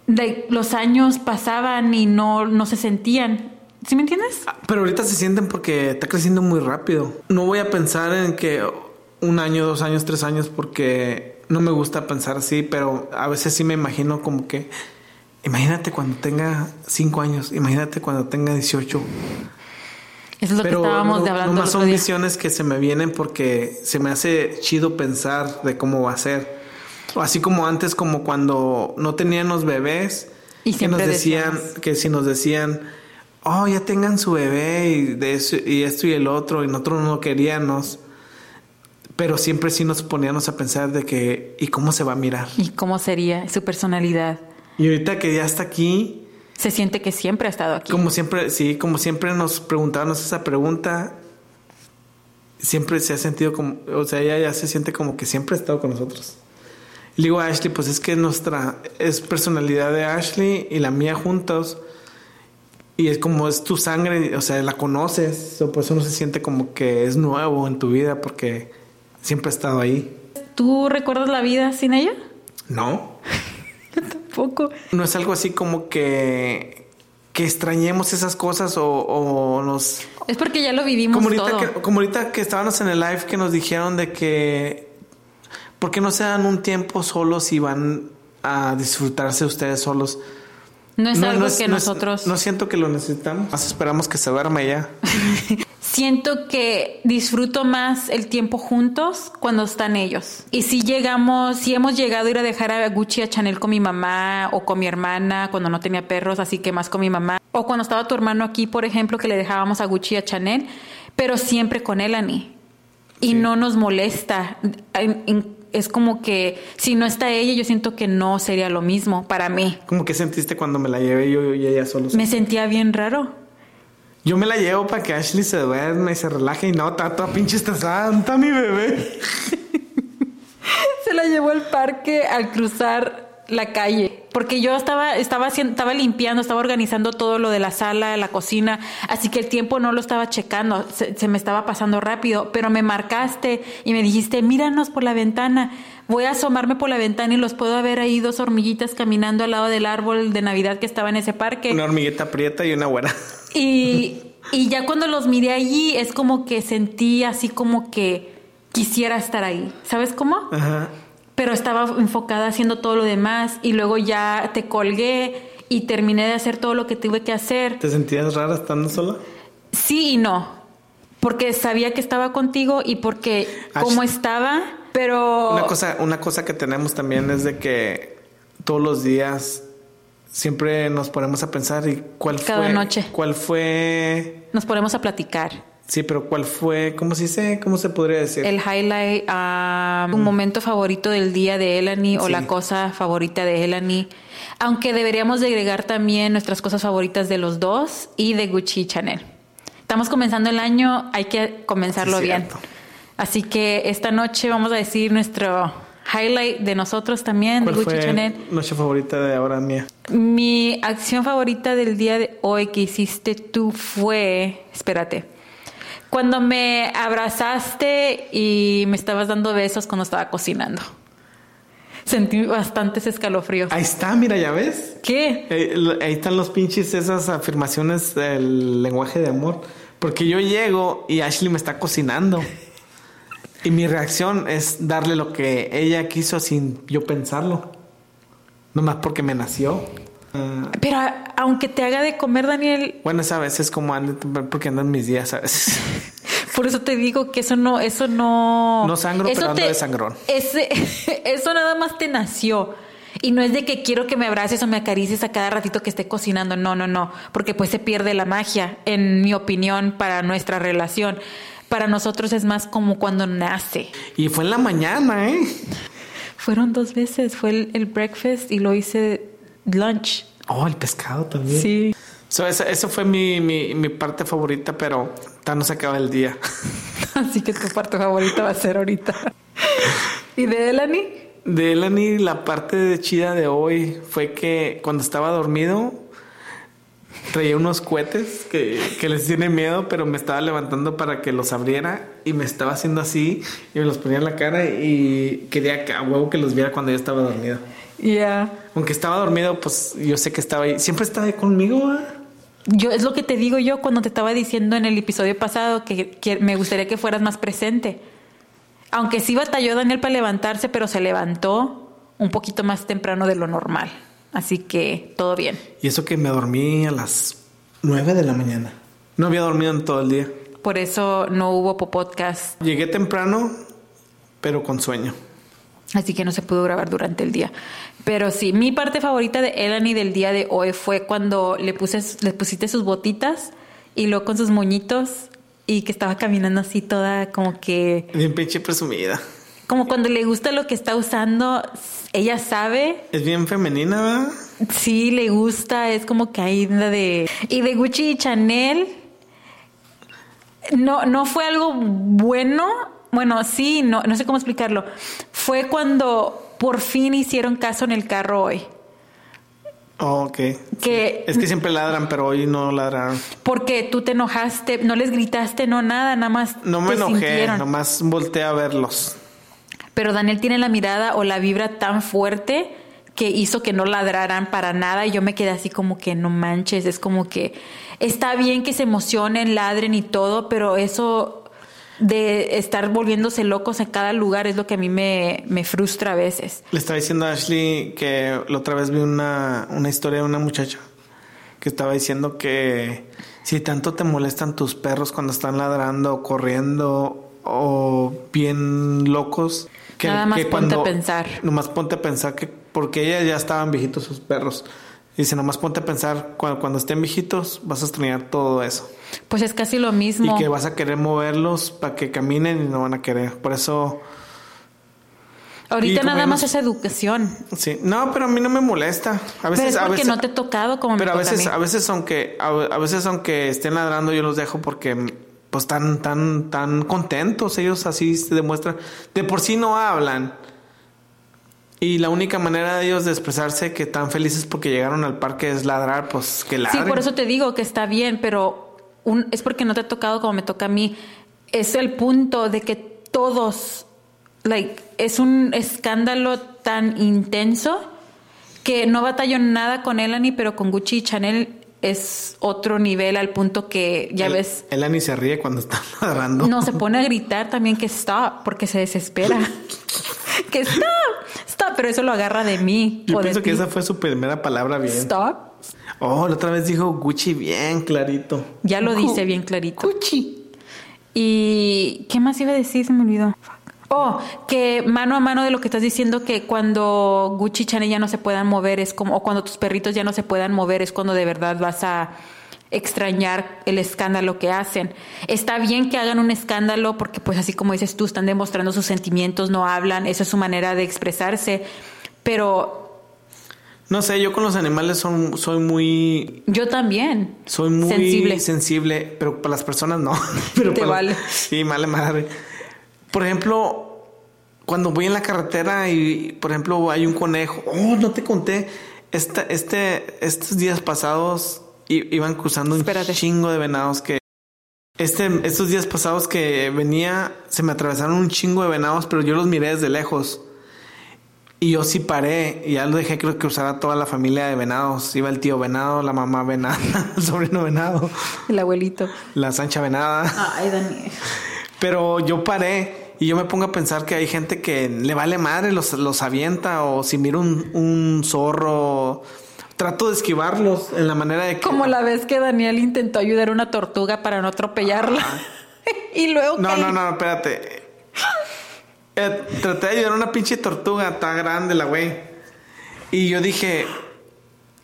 de- los años pasaban y no, no se sentían. ¿Sí me entiendes? Pero ahorita se sienten porque está creciendo muy rápido. No voy a pensar en que un año, dos años, tres años, porque no me gusta pensar así, pero a veces sí me imagino como que, imagínate cuando tenga cinco años, imagínate cuando tenga 18. Eso es lo pero que estábamos no, de hablando nomás son visiones que se me vienen porque se me hace chido pensar de cómo va a ser. Así como antes, como cuando no teníamos bebés Y que nos decían, decíamos. que si nos decían, oh, ya tengan su bebé y, de eso, y esto y el otro, y nosotros no queríamos. Pero siempre sí nos poníamos a pensar de que, ¿y cómo se va a mirar? ¿Y cómo sería su personalidad? Y ahorita que ya está aquí, Se siente que siempre ha estado aquí. como siempre, sí, como siempre nos preguntábamos esa pregunta, siempre se ha sentido como, o sea, ella ya se siente como que siempre ha estado con nosotros. Le digo a Ashley, pues es que nuestra, es personalidad de Ashley y la mía juntos. Y es como es tu sangre, o sea, la conoces, o por eso no se siente como que es nuevo en tu vida porque siempre ha estado ahí. ¿Tú recuerdas la vida sin ella? No, Tampoco. no es algo así como que, que extrañemos esas cosas o, o nos... Es porque ya lo vivimos Como ahorita, todo. que, como ahorita que estábamos en el live que nos dijeron de que... ¿Por qué no se dan un tiempo solos y van a disfrutarse ustedes solos? No es algo es- que no es- nosotros... no siento que lo necesitamos. Más esperamos que se duerma ya. Siento que disfruto más el tiempo juntos cuando están ellos. Y si llegamos, si hemos llegado a ir a dejar a Gucci a Chanel con mi mamá o con mi hermana cuando no tenía perros, así que más con mi mamá. O cuando estaba tu hermano aquí, por ejemplo, que le dejábamos a Gucci a Chanel, pero siempre con Elani. Y no nos molesta. Es como que si no está ella, yo siento que no sería lo mismo para mí. ¿Cómo que sentiste cuando me la llevé yo y ella solos? Me sentía bien raro. Yo me la llevo para que Ashley se duerme y se relaje y no, está toda pinche estresada. ¿Dónde está mi bebé? Se la llevó al parque al cruzar la calle. Porque yo estaba, estaba, estaba limpiando, estaba organizando todo lo de la sala, la cocina. Así que el tiempo no lo estaba checando. Se, se me estaba pasando rápido. Pero me marcaste y me dijiste, míranos por la ventana. Voy a asomarme por la ventana y los puedo ver ahí dos hormiguitas caminando al lado del árbol de Navidad que estaba en ese parque. Una hormiguita prieta y una güera. Y, y ya cuando los miré allí, es como que sentí así como que quisiera estar ahí. ¿Sabes cómo? Ajá. Pero estaba enfocada haciendo todo lo demás y luego ya te colgué y terminé de hacer todo lo que tuve que hacer. ¿Te sentías rara estando sola? Sí y no. Porque sabía que estaba contigo y porque Ash- como estaba, pero Una cosa, una cosa que tenemos también es de que todos los días siempre nos ponemos a pensar y cuál Cada fue. noche. ¿Cuál fue? nos ponemos a platicar. Sí, pero cuál fue, ¿cómo se dice? ¿Cómo se podría decir? El highlight, ah, un momento favorito del día de Elani o la cosa favorita de Elani. Aunque deberíamos de agregar también nuestras cosas favoritas de los dos y de Gucci y Chanel. Estamos comenzando el año, hay que comenzarlo Sí, bien. cierto. Así que esta noche vamos a decir nuestro highlight de nosotros también, de ¿Cuál Gucci fue Chanel. noche favorita de ahora mía? Mi acción favorita del día de hoy que hiciste tú fue, espérate, cuando me abrazaste y me estabas dando besos cuando estaba cocinando. Sentí bastantes escalofríos. Ahí está, mira, ya ves. ¿Qué? Eh, lo- ahí están los pinches esas afirmaciones del lenguaje de amor. Porque yo llego y Ashley me está cocinando. Y mi reacción es darle lo que ella quiso sin yo pensarlo. Nomás porque me nació. Ah, Pero a- aunque te haga de comer, Daniel, bueno, esa vez es como ando, porque ando en mis días, ¿sabes? por eso te digo que eso no, eso no. No sangro, pero ando de sangrón. Ese, eso nada más te nació. Y no es de que quiero que me abraces o me acaricies a cada ratito que esté cocinando. No, no, no. Porque pues se pierde la magia, en mi opinión, para nuestra relación. Para nosotros es más como cuando nace. Y fue en la mañana, ¿eh? Fueron dos veces. Fue el, el breakfast y lo hice lunch. Oh, el pescado también. Sí. So, esa, eso fue mi, mi, mi parte favorita, pero ya no se acaba el día. Así que tu parte favorita va a ser ahorita. ¿Y de Elani? De Elani, la parte de chida de hoy fue que cuando estaba dormido traía unos cohetes que, que les tiene miedo, pero me estaba levantando para que los abriera y me estaba haciendo así y me los ponía en la cara y quería que- a huevo que los viera cuando yo estaba dormido. Ya. Aunque estaba dormido, pues yo sé que estaba ahí. Siempre estaba ahí conmigo. ¿ah? Yo es lo que te digo yo cuando te estaba diciendo en el episodio pasado que, que me gustaría que fueras más presente. Aunque sí batalló Daniel para levantarse, pero se levantó un poquito más temprano de lo normal. Así que todo bien. Y eso que me dormí a las 9 de la mañana. No había dormido en todo el día. Por eso no hubo podcast, Llegué temprano, pero con sueño. así que no se pudo grabar durante el día. Pero sí, mi parte favorita de Elani del día de hoy fue cuando le puse, le pusiste sus botitas y luego con sus moñitos y que estaba caminando así toda como que Bien pinche presumida. Como cuando le gusta lo que está usando, ella sabe, Es bien femenina, ¿verdad? sí le gusta, es como que hay de y de Gucci y Chanel no no fue algo bueno, bueno, sí, no no sé cómo explicarlo. Fue cuando por fin hicieron caso en el carro hoy. Oh, ok. Que- Es que siempre ladran, pero hoy no ladraron. Porque tú te enojaste, no les gritaste, no nada, nada más. No me te enojé, sintieron. nomás volteé a verlos. Pero Daniel tiene la mirada o la vibra tan fuerte que hizo que no ladraran para nada y yo me quedé así como que no manches, es como que está bien que se emocionen, ladren y todo, pero eso de estar volviéndose locos en cada lugar es lo que a mí me, frustra a veces. Le estaba diciendo a Ashley que la otra vez vi una, una historia de una muchacha que estaba diciendo que si tanto te molestan tus perros cuando están ladrando, corriendo o bien locos, que, Nada más que ponte a pensar. Nomás ponte a pensar que porque ellas ya estaban viejitos sus perros. Dice, nomás ponte a pensar cuando, cuando estén viejitos vas a extrañar todo eso. Pues es casi lo mismo. Y que vas a querer moverlos para que caminen y no van a querer. Por eso Ahorita nada más es educación. Sí, no, pero a mí no me molesta. A Pero veces, es a porque veces, no te he tocado como pero a me toca veces, a a veces aunque, a, a veces aunque estén ladrando, yo los dejo porque pues están tan, tan contentos. Ellos así se demuestran. De por sí no hablan. Y la única manera de ellos de expresarse que están felices porque llegaron al parque es ladrar, pues que Sí, ladren. por eso te digo que está bien, pero un- es porque no te ha tocado como me toca a mí. Es el punto de que todos, like, es un escándalo tan intenso que no batallo nada con Elani, pero con Gucci y Chanel es otro nivel al punto que ya El- ves, Elani se ríe cuando están ladrando. no se pone a gritar también que stop porque se desespera. que stop, stop, pero eso lo agarra de mí. Yo o de pienso que ti. esa fue su primera palabra bien. Stop. Oh, la otra vez dijo Gucci bien clarito. Ya lo Gu- dice bien clarito. Gucci. ¿Y qué más iba a decir? Se me olvidó. Oh, que mano a mano de lo que estás diciendo, que cuando Gucci y Chanel ya no se puedan mover, es como, o cuando tus perritos ya no se puedan mover, es cuando de verdad vas a extrañar el escándalo que hacen. Está bien que hagan un escándalo porque pues así como dices tú, están demostrando sus sentimientos, no hablan, esa es su manera de expresarse, pero No sé, yo con los animales son, soy muy yo también. Soy muy sensible. sensible, pero para las personas no. pero Te para- vale. Sí, vale madre. Por ejemplo, cuando voy en la carretera y, por ejemplo, hay un conejo. Oh, no te conté. Esta, este, estos días pasados iban cruzando un chingo de venados que. Este, estos días pasados que venía, se me atravesaron un chingo de venados, pero yo los miré desde lejos. Y yo sí paré y ya lo dejé creo que cruzara toda la familia de venados. Iba el tío venado, la mamá venada, el sobrino venado, El abuelito. la Sancha venada. Ay, Daniel. Pero yo paré y yo me pongo a pensar que hay gente que le vale madre, los, los avienta o si miro un, un zorro, trato de esquivarlos en la manera de que... Como la vez que Daniel intentó ayudar a una tortuga para no atropellarla. y luego No, que- no, no, espérate. Eh, traté de ayudar a una pinche tortuga, está grande la güey. Y yo dije,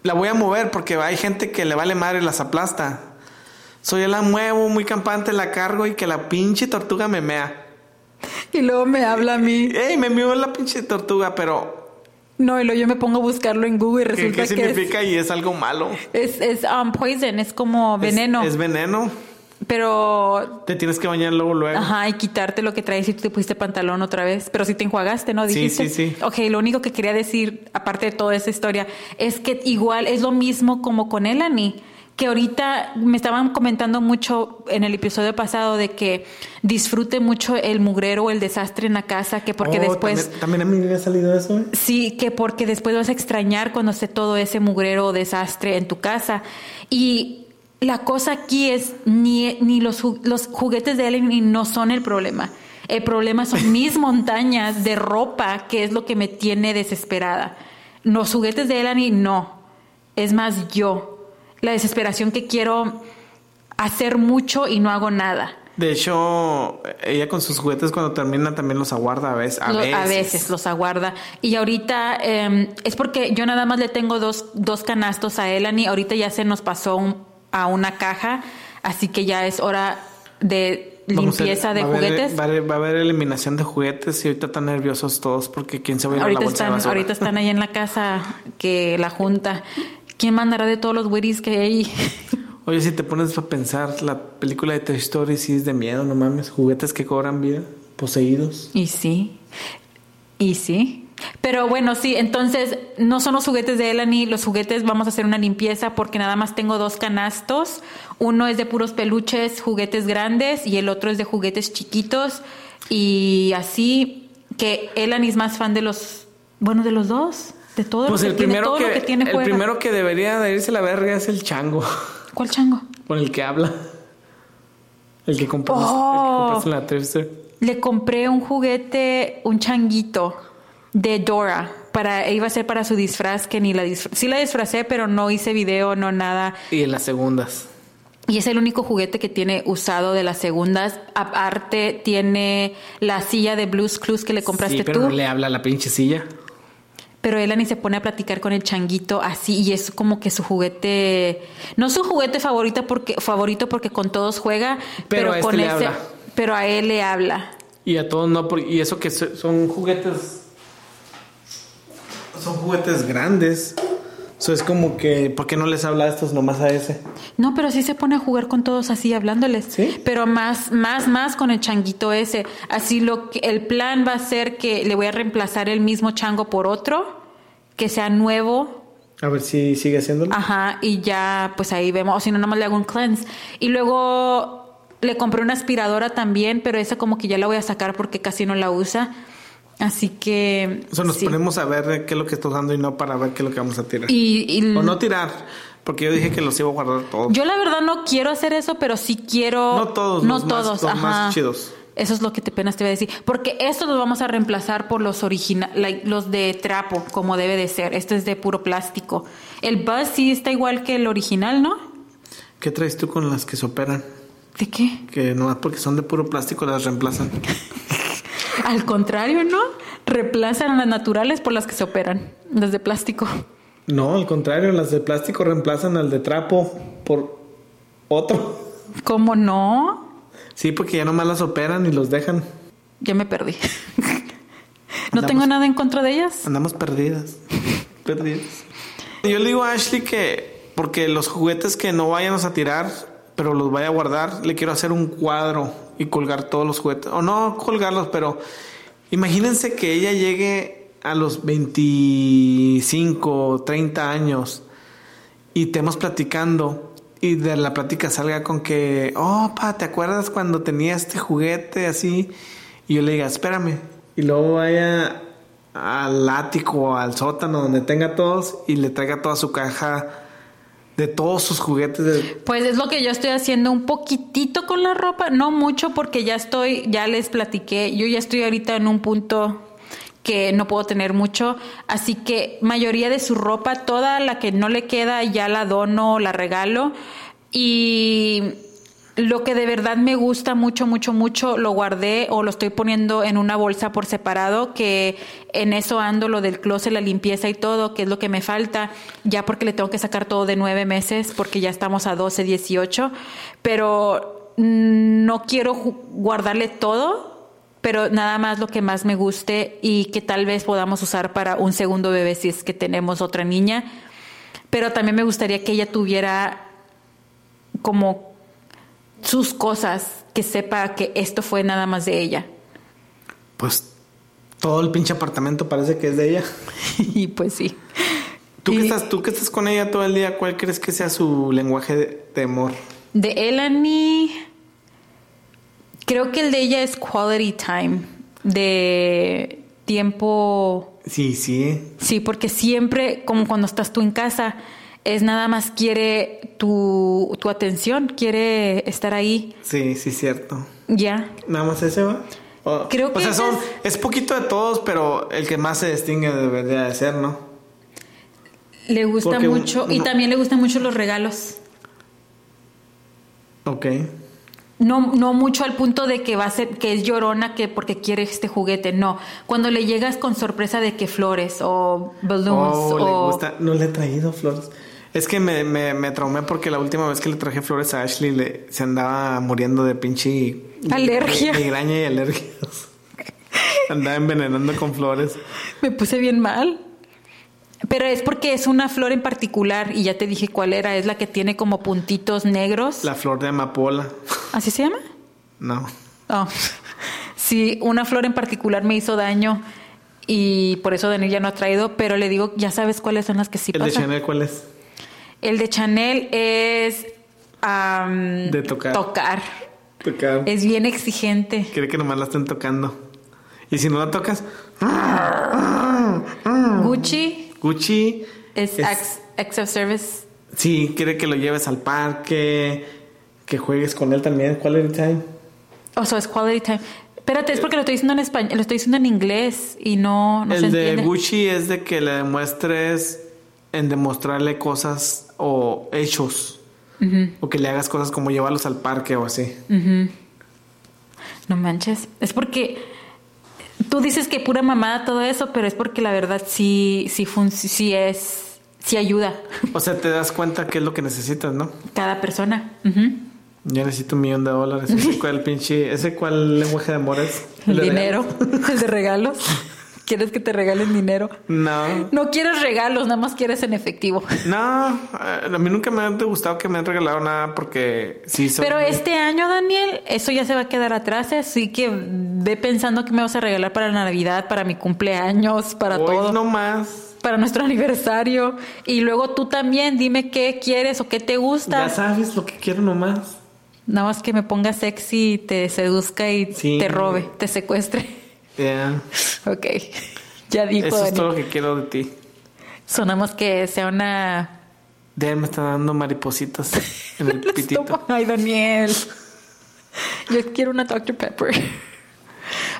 la voy a mover porque hay gente que le vale madre y las aplasta. So yo la muevo muy campante, la cargo y que la pinche tortuga me mea. Y luego me habla a mí. Ey, me meó la pinche tortuga, pero No, y luego yo me pongo a buscarlo en Google y ¿qué, resulta qué que es, significa? Y es algo malo. es, es, um, poison, es como Es- veneno. Es, veneno. pero, Te tienes que bañar luego, luego. ajá, y quitarte lo que traes y tú te pusiste pantalón otra vez. Pero si te enjuagaste, ¿no? Sí, Dijiste. sí, sí. Ok, lo único que quería decir, aparte de toda esa historia, es que igual es lo mismo como con Elani. Que ahorita me estaban comentando mucho en el episodio pasado de que disfrute mucho el mugrero o el desastre en la casa, que porque Oh, después. También, también a mí me había salido eso, ¿eh? Sí, que porque después vas a extrañar cuando esté todo ese mugrero o desastre en tu casa. Y la cosa aquí es, ni, ni los, los juguetes de Ellen no son el problema. El problema son mis montañas de ropa, que es lo que me tiene desesperada. Los juguetes de Elani no. Es más yo. La desesperación que quiero hacer mucho y no hago nada. De hecho, ella con sus juguetes cuando termina también los aguarda a veces. A veces. los aguarda. Y ahorita eh, es porque yo nada más le tengo dos, dos canastos a Elani. Ahorita ya se nos pasó un- a una caja, así que ya es hora de a- limpieza de va juguetes. va, a haber, va a haber eliminación de juguetes y ahorita están nerviosos todos porque quién se va a ir a la bolsa están, ahorita están ahí en la casa que la junta. ¿Quién mandará de todos los Wheaties que hay? Oye, si te pones a pensar, la película de Toy Story sí es de miedo, no mames. Juguetes que cobran vida, poseídos. y sí, y sí. Pero bueno, sí, entonces no son los juguetes de Elani, los juguetes vamos a hacer una limpieza porque nada más tengo dos canastos. Uno es de puros peluches, juguetes grandes y el otro es de juguetes chiquitos. Y así que Elani es más fan de los, bueno, de los dos, de todo, Pues lo, el que tiene, primero todo que, lo que tiene el juega. primero que debería de irse a la verga es el chango, ¿Cuál chango? con el que habla. El que compraste, el Oh. en la. Le compré un juguete, un changuito de Dora. Para, iba a ser para su disfraz, que ni la disfrazé. Sí la disfracé, pero no hice video, no nada. Y en las segundas. Y es el único juguete que tiene usado de las segundas. Aparte, tiene la silla de Blues Clues que le compraste sí, pero tú. no le habla la pinche silla. Pero Elani se pone a platicar con el changuito así y es como que su juguete, no su juguete favorito porque favorito porque con todos juega, Pero este con le ese, habla. pero a él le habla. Y a todos no, por- y eso que so- son juguetes. Son juguetes grandes. Eso es como que, ¿por qué no les habla a estos nomás a ese? No, pero sí se pone a jugar con todos así hablándoles. ¿Sí? Pero más, más, más con el changuito ese. Así lo que el plan va a ser que le voy a reemplazar el mismo chango por otro que sea nuevo A ver si sigue haciéndolo. Ajá, y ya pues ahí vemos, o si no, nada más le hago un cleanse. Y luego le compré una aspiradora también, pero esa como que ya la voy a sacar porque casi no la usa. Así que... O sea, nos sí. ponemos a ver qué es lo que está usando y no para ver qué es lo que vamos a tirar. Y, y- O no tirar, porque yo dije que los iba a guardar todos. yo la verdad no quiero hacer eso, pero sí quiero... No todos, No los más- todos, los ajá. más chidos. Eso es lo que te penas te voy a decir. Porque estos los vamos a reemplazar por los originales, los de trapo, como debe de ser. Este es de puro plástico. El Buzz sí está igual que el original, ¿no? ¿Qué traes tú con las que se operan? ¿De qué? Que nomás porque son de puro plástico las reemplazan. Al contrario, ¿no? Reemplazan a las naturales por las que se operan, las de plástico. No, al contrario, las de plástico reemplazan al de trapo por otro. ¿Cómo no? Sí, porque ya nomás las operan y los dejan. Ya me perdí. No Andamos- tengo nada en contra de ellas. Andamos perdidas. perdidas. Yo le digo a Ashley que porque los juguetes que no vayamos a tirar, pero los vaya a guardar, le quiero hacer un cuadro y colgar todos los juguetes. O no colgarlos, pero imagínense que ella llegue a los 25, 30 años y estemos platicando y de la plática salga con que, oh, pa, ¿te acuerdas cuando tenía este juguete así? Y yo le diga, espérame. Y luego vaya al ático o al sótano donde tenga todos y le traiga toda su caja de todos sus juguetes. de- Pues es lo que yo estoy haciendo un poquitito con la ropa, no mucho porque ya estoy, ya les platiqué, yo ya estoy ahorita en un punto que no puedo tener mucho, así que mayoría de su ropa, toda la que no le queda ya la dono, la regalo y lo que de verdad me gusta mucho, mucho, mucho, lo guardé o lo estoy poniendo en una bolsa por separado, que en eso ando lo del closet, la limpieza y todo, que es lo que me falta, ya porque le tengo que sacar todo de nueve meses, porque ya estamos a 12, 18, pero no quiero guardarle todo, pero nada más lo que más me guste y que tal vez podamos usar para un segundo bebé si es que tenemos otra niña. Pero también me gustaría que ella tuviera como sus cosas, que sepa que esto fue nada más de ella. Pues todo el pinche apartamento parece que es de ella. y pues sí. ¿Tú que, Y estás, tú que estás con ella todo el día, ¿cuál crees que sea su lenguaje de, de amor? De Elani, creo que el de ella es quality time, de tiempo Sí, sí. Sí, porque siempre, como cuando estás tú en casa, es nada más quiere tu, tu atención, quiere estar ahí. Sí, sí, cierto. Ya. Nada más ese va. O, Creo o que sea, ese son, es- es poquito de todos, pero el que más se distingue debería de ser, ¿no? Le gusta Porque un- mucho y también le gustan mucho los regalos. Ok. No, no mucho al punto de que va a ser, que es llorona que porque quiere este juguete. No. Cuando le llegas con sorpresa de que flores o balloons Oh, le o gusta. No le he traído flores. Es que me, me, me traumé porque la última vez que le traje flores a Ashley le, se andaba muriendo de pinche Alergia. mi- migraña y alergias. andaba envenenando con flores. me puse bien mal. Pero es porque es una flor en particular y ya te dije cuál era. Es la que tiene como puntitos negros. La flor de amapola. ¿Así se llama? No. Oh. Sí, una flor en particular me hizo daño y por eso Daniel ya no ha traído, pero le digo, ya sabes cuáles son las que sí ¿El de pasan. Chanel cuál es? El de Chanel es am, De tocar. tocar. Tocar. Es bien exigente. Quiere que nomás la estén tocando. Y si no la tocas, Gucci Gucci. es, Es- of service. Sí, quiere que lo lleves al parque, que juegues con él también. Quality time. O sea, es quality time. Espérate, es porque lo estoy diciendo en español, lo estoy diciendo en inglés y no, no se el de entiende. Gucci es de que le demuestres en demostrarle cosas o hechos. O que le hagas cosas como llevarlos al parque o así. No manches. Es porque tú dices que pura mamada todo eso, pero es porque la verdad sí, sí, fun- sí es, sí ayuda O sea, te das cuenta qué es lo que necesitas, ¿no? cada persona. Ujú. Yo necesito un millón de dólares. ¿Ese cuál pinche? ¿Ese cuál lenguaje de amor es? El de dinero, el de regalos. ¿Quieres que te regalen dinero? No. No quieres regalos, nada más quieres en efectivo. No, eh, a mí nunca me ha gustado que me han regalado nada porque sí soy Pero muy- este año, Daniel, eso ya se va a quedar atrás, así que ve pensando que me vas a regalar para Navidad, para mi cumpleaños, para Hoy todo. no más. para nuestro aniversario. Y luego tú también dime qué quieres o qué te gusta. Ya sabes lo que quiero nomás. Nada más que me ponga sexy, te seduzca y Sí. te robe, te secuestre. Ya. Ok. Ya dijo Eso es todo lo que quiero de ti. Sonamos que sea una... De me está dando maripositas en el pitito. Ay, Daniel. Yo quiero una Dr. Pepper.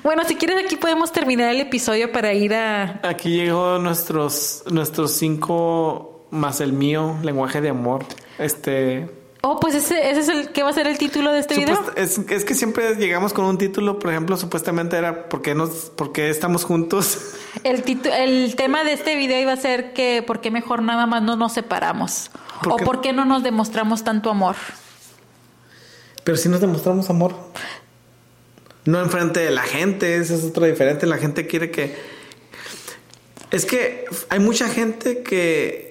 Bueno, si quieres aquí podemos terminar el episodio para ir a... Aquí llegó nuestros nuestros cinco más el mío lenguaje de amor. Este Oh, pues ese, ese es el que va a ser el título de este video. es, es que siempre llegamos con un título, por ejemplo, supuestamente era ¿por qué nos por qué estamos juntos? El, el tema de este video iba a ser que por qué mejor nada más no nos separamos. ¿Por o qué? por qué no nos demostramos tanto amor. Pero si nos demostramos amor. No enfrente de la gente, eso es otro diferente. La gente quiere que. Es que hay mucha gente que.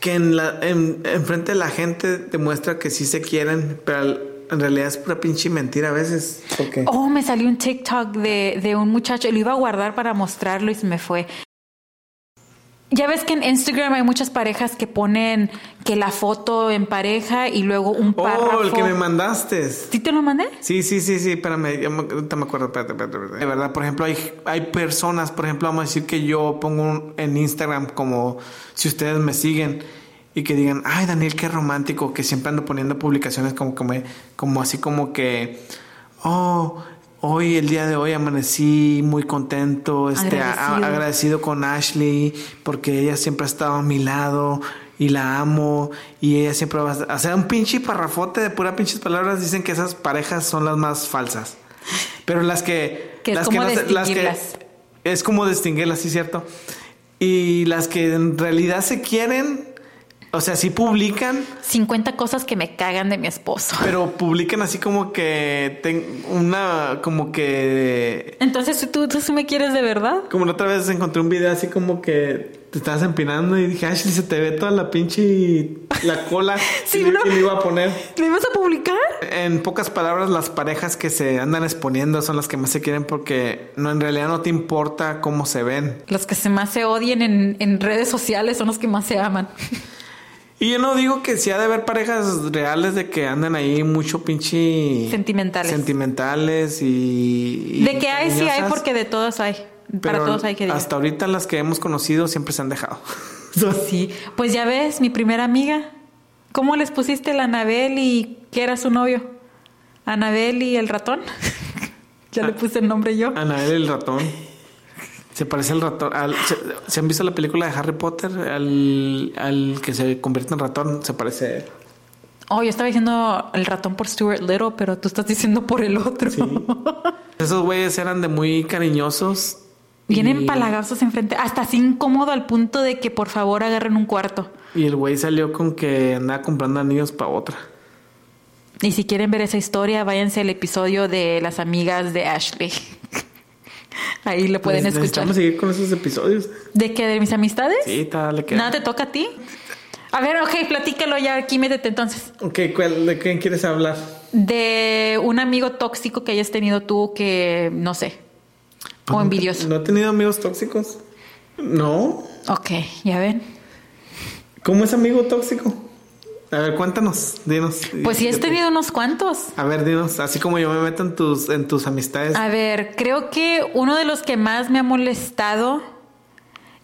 Que en la, en, enfrente de la gente demuestra que sí se quieren, pero al- en realidad es pura pinche mentira a veces. Oh, me salió un TikTok de, de un muchacho, lo iba a guardar para mostrarlo y se me fue. Ya ves que en Instagram hay muchas parejas que ponen que la foto en pareja y luego un párrafo. Oh, el que me mandaste. ¿Sí te lo mandé? Sí, sí, sí, sí, espérame, ya me, ahorita me acuerdo, espérate, espérate, espérate. De verdad, por ejemplo, hay, hay personas, por ejemplo, vamos a decir que yo pongo un- en Instagram como si ustedes me siguen y que digan, ay, Daniel, qué romántico, que siempre ando poniendo publicaciones como me, como así como que, oh, hoy, el día de hoy amanecí muy contento, este, a- Agradecido. con Ashley porque ella siempre ha estado a mi lado y la amo y ella siempre va a... O sea, un pinche parrafote de pura pinches palabras dicen que esas parejas son las más falsas. Pero las que... Que es las como no se- las que. Es como distinguirlas, sí, cierto. Y las que en realidad se quieren, o sea, sí publican, 50 cosas que me cagan de mi esposo. pero publican así como que... ten- una... como que... Entonces, ¿tú, tú sí me quieres de verdad? Como la otra vez encontré un video así como que te estabas empinando y dije, Ashley, se te ve toda la pinche la cola Sí, y, le- ¿no? y le iba a poner. ¿Lo ibas a publicar? En pocas palabras, las parejas que se andan exponiendo son las que más se quieren porque no en realidad no te importa cómo se ven. Los que se más se odian en, en redes sociales son los que más se aman. Y yo no digo que sí ha de haber parejas reales de que andan ahí mucho pinche Sentimentales. sentimentales y, y De que hay, sí hay, porque de todos hay. Para todos hay que diga. hasta ahorita las que hemos conocido siempre se han dejado. Sí, pues ya ves, mi primera amiga. ¿Cómo les pusiste la Anabel y qué era su novio? Anabel y el ratón. ya le puse el nombre yo. Anael el ratón. Se parece al ratón. al- se, se han visto la película de Harry Potter? Al, al que se convierte en ratón. Se parece. Oh, yo estaba diciendo el ratón por Stuart Little, pero tú estás diciendo por el otro. Sí. Esos güeyes eran de muy cariñosos. Bien y- empalagosos enfrente, hasta así incómodo al punto de que por favor agarren un cuarto. Y el güey salió con que andaba comprando anillos para otra. Y si quieren ver esa historia, váyanse al episodio de las amigas de Ashley. Ahí lo pueden Neces- escuchar. Necesitamos seguir con esos episodios. ¿De qué? ¿De mis amistades? Sí, tal, le queda. ¿Nada te toca a ti? A ver, ok, platícalo ya, aquí métete entonces. Ok, ¿cuál- ¿de quién quieres hablar? De un amigo tóxico que hayas tenido tú que, no sé. o envidioso. ¿No he tenido amigos tóxicos? No. Ok, ya ven. ¿Cómo es amigo tóxico? A ver, cuéntanos, dinos. Pues sí, has tenido unos cuantos. A ver, dinos, así como yo me meto en tus, en tus amistades. A ver, creo que uno de los que más me ha molestado,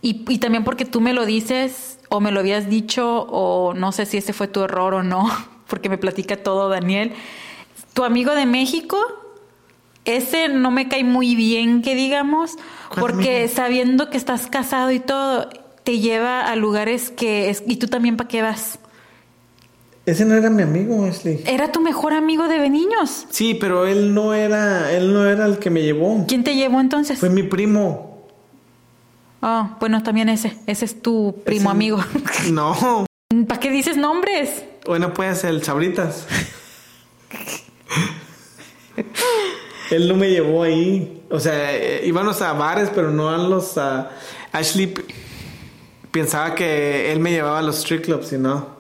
y, y también porque tú me lo dices, o me lo habías dicho, o no sé si ese fue tu error o no, porque me platica todo Daniel. Tu amigo de México, ese no me cae muy bien, que digamos, ¿Cuál porque amigo? sabiendo que estás casado y todo, te lleva a lugares que... es- y tú también, ¿para qué vas? Ese no era mi amigo, Ashley. Era tu mejor amigo de niños. Sí, pero él no era, él no era el que me llevó. ¿Quién te llevó entonces? Fue mi primo. Ah, bueno, también ese. Ese es tu primo Ese- amigo. No. ¿Para qué dices nombres? Bueno, puede ser el Sabritas. Él no me llevó ahí. O sea, eh, íbamos a bares, pero no a los... a- Ashley pensaba que él me llevaba a los street clubs y no.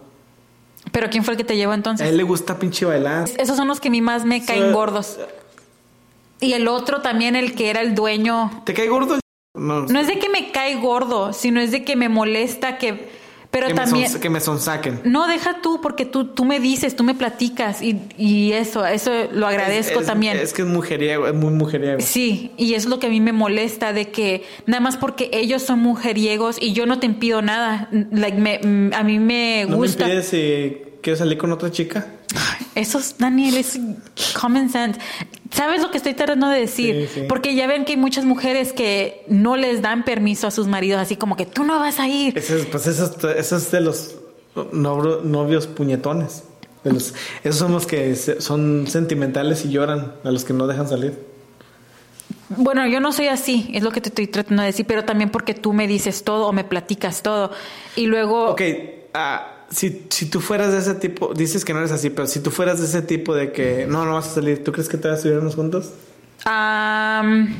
¿Pero quién fue el que te llevó A entonces? él le gusta pinche bailar. Esos son los que a mí más me caen gordos. Y el otro también, el que era el dueño. ¿Te cae gordo? No, No es de que me cae gordo, sino es de que me molesta que... Pero que, me también... son- que me sonsaquen. No, deja tú, porque tú, tú me dices, tú me platicas y, y eso, eso lo agradezco Es- es- también. Es que es mujeriego, es muy mujeriego. Sí, y es lo que a mí me molesta de que nada más porque ellos son mujeriegos y yo no te impido nada, like me, mm, a mí me ¿No me gusta. impides si quiero salir con otra chica? Eso es, Daniel, es common sense. ¿Sabes lo que estoy tratando de decir? Sí, sí. Porque ya ven que hay muchas mujeres que no les dan permiso a sus maridos, así como que tú no vas a ir. Ese es, pues eso es, eso es de los novios puñetones. De los, esos son los que son sentimentales y lloran, a los que no dejan salir. Bueno, yo no soy así, es lo que te estoy tratando de decir, pero también porque tú me dices todo o me platicas todo. Y luego... Ok, ah, si, si tú fueras de ese tipo, dices que no eres así, pero si tú fueras de ese tipo de que no, no vas a salir, ¿tú crees que te vas a subirnos juntos? Am,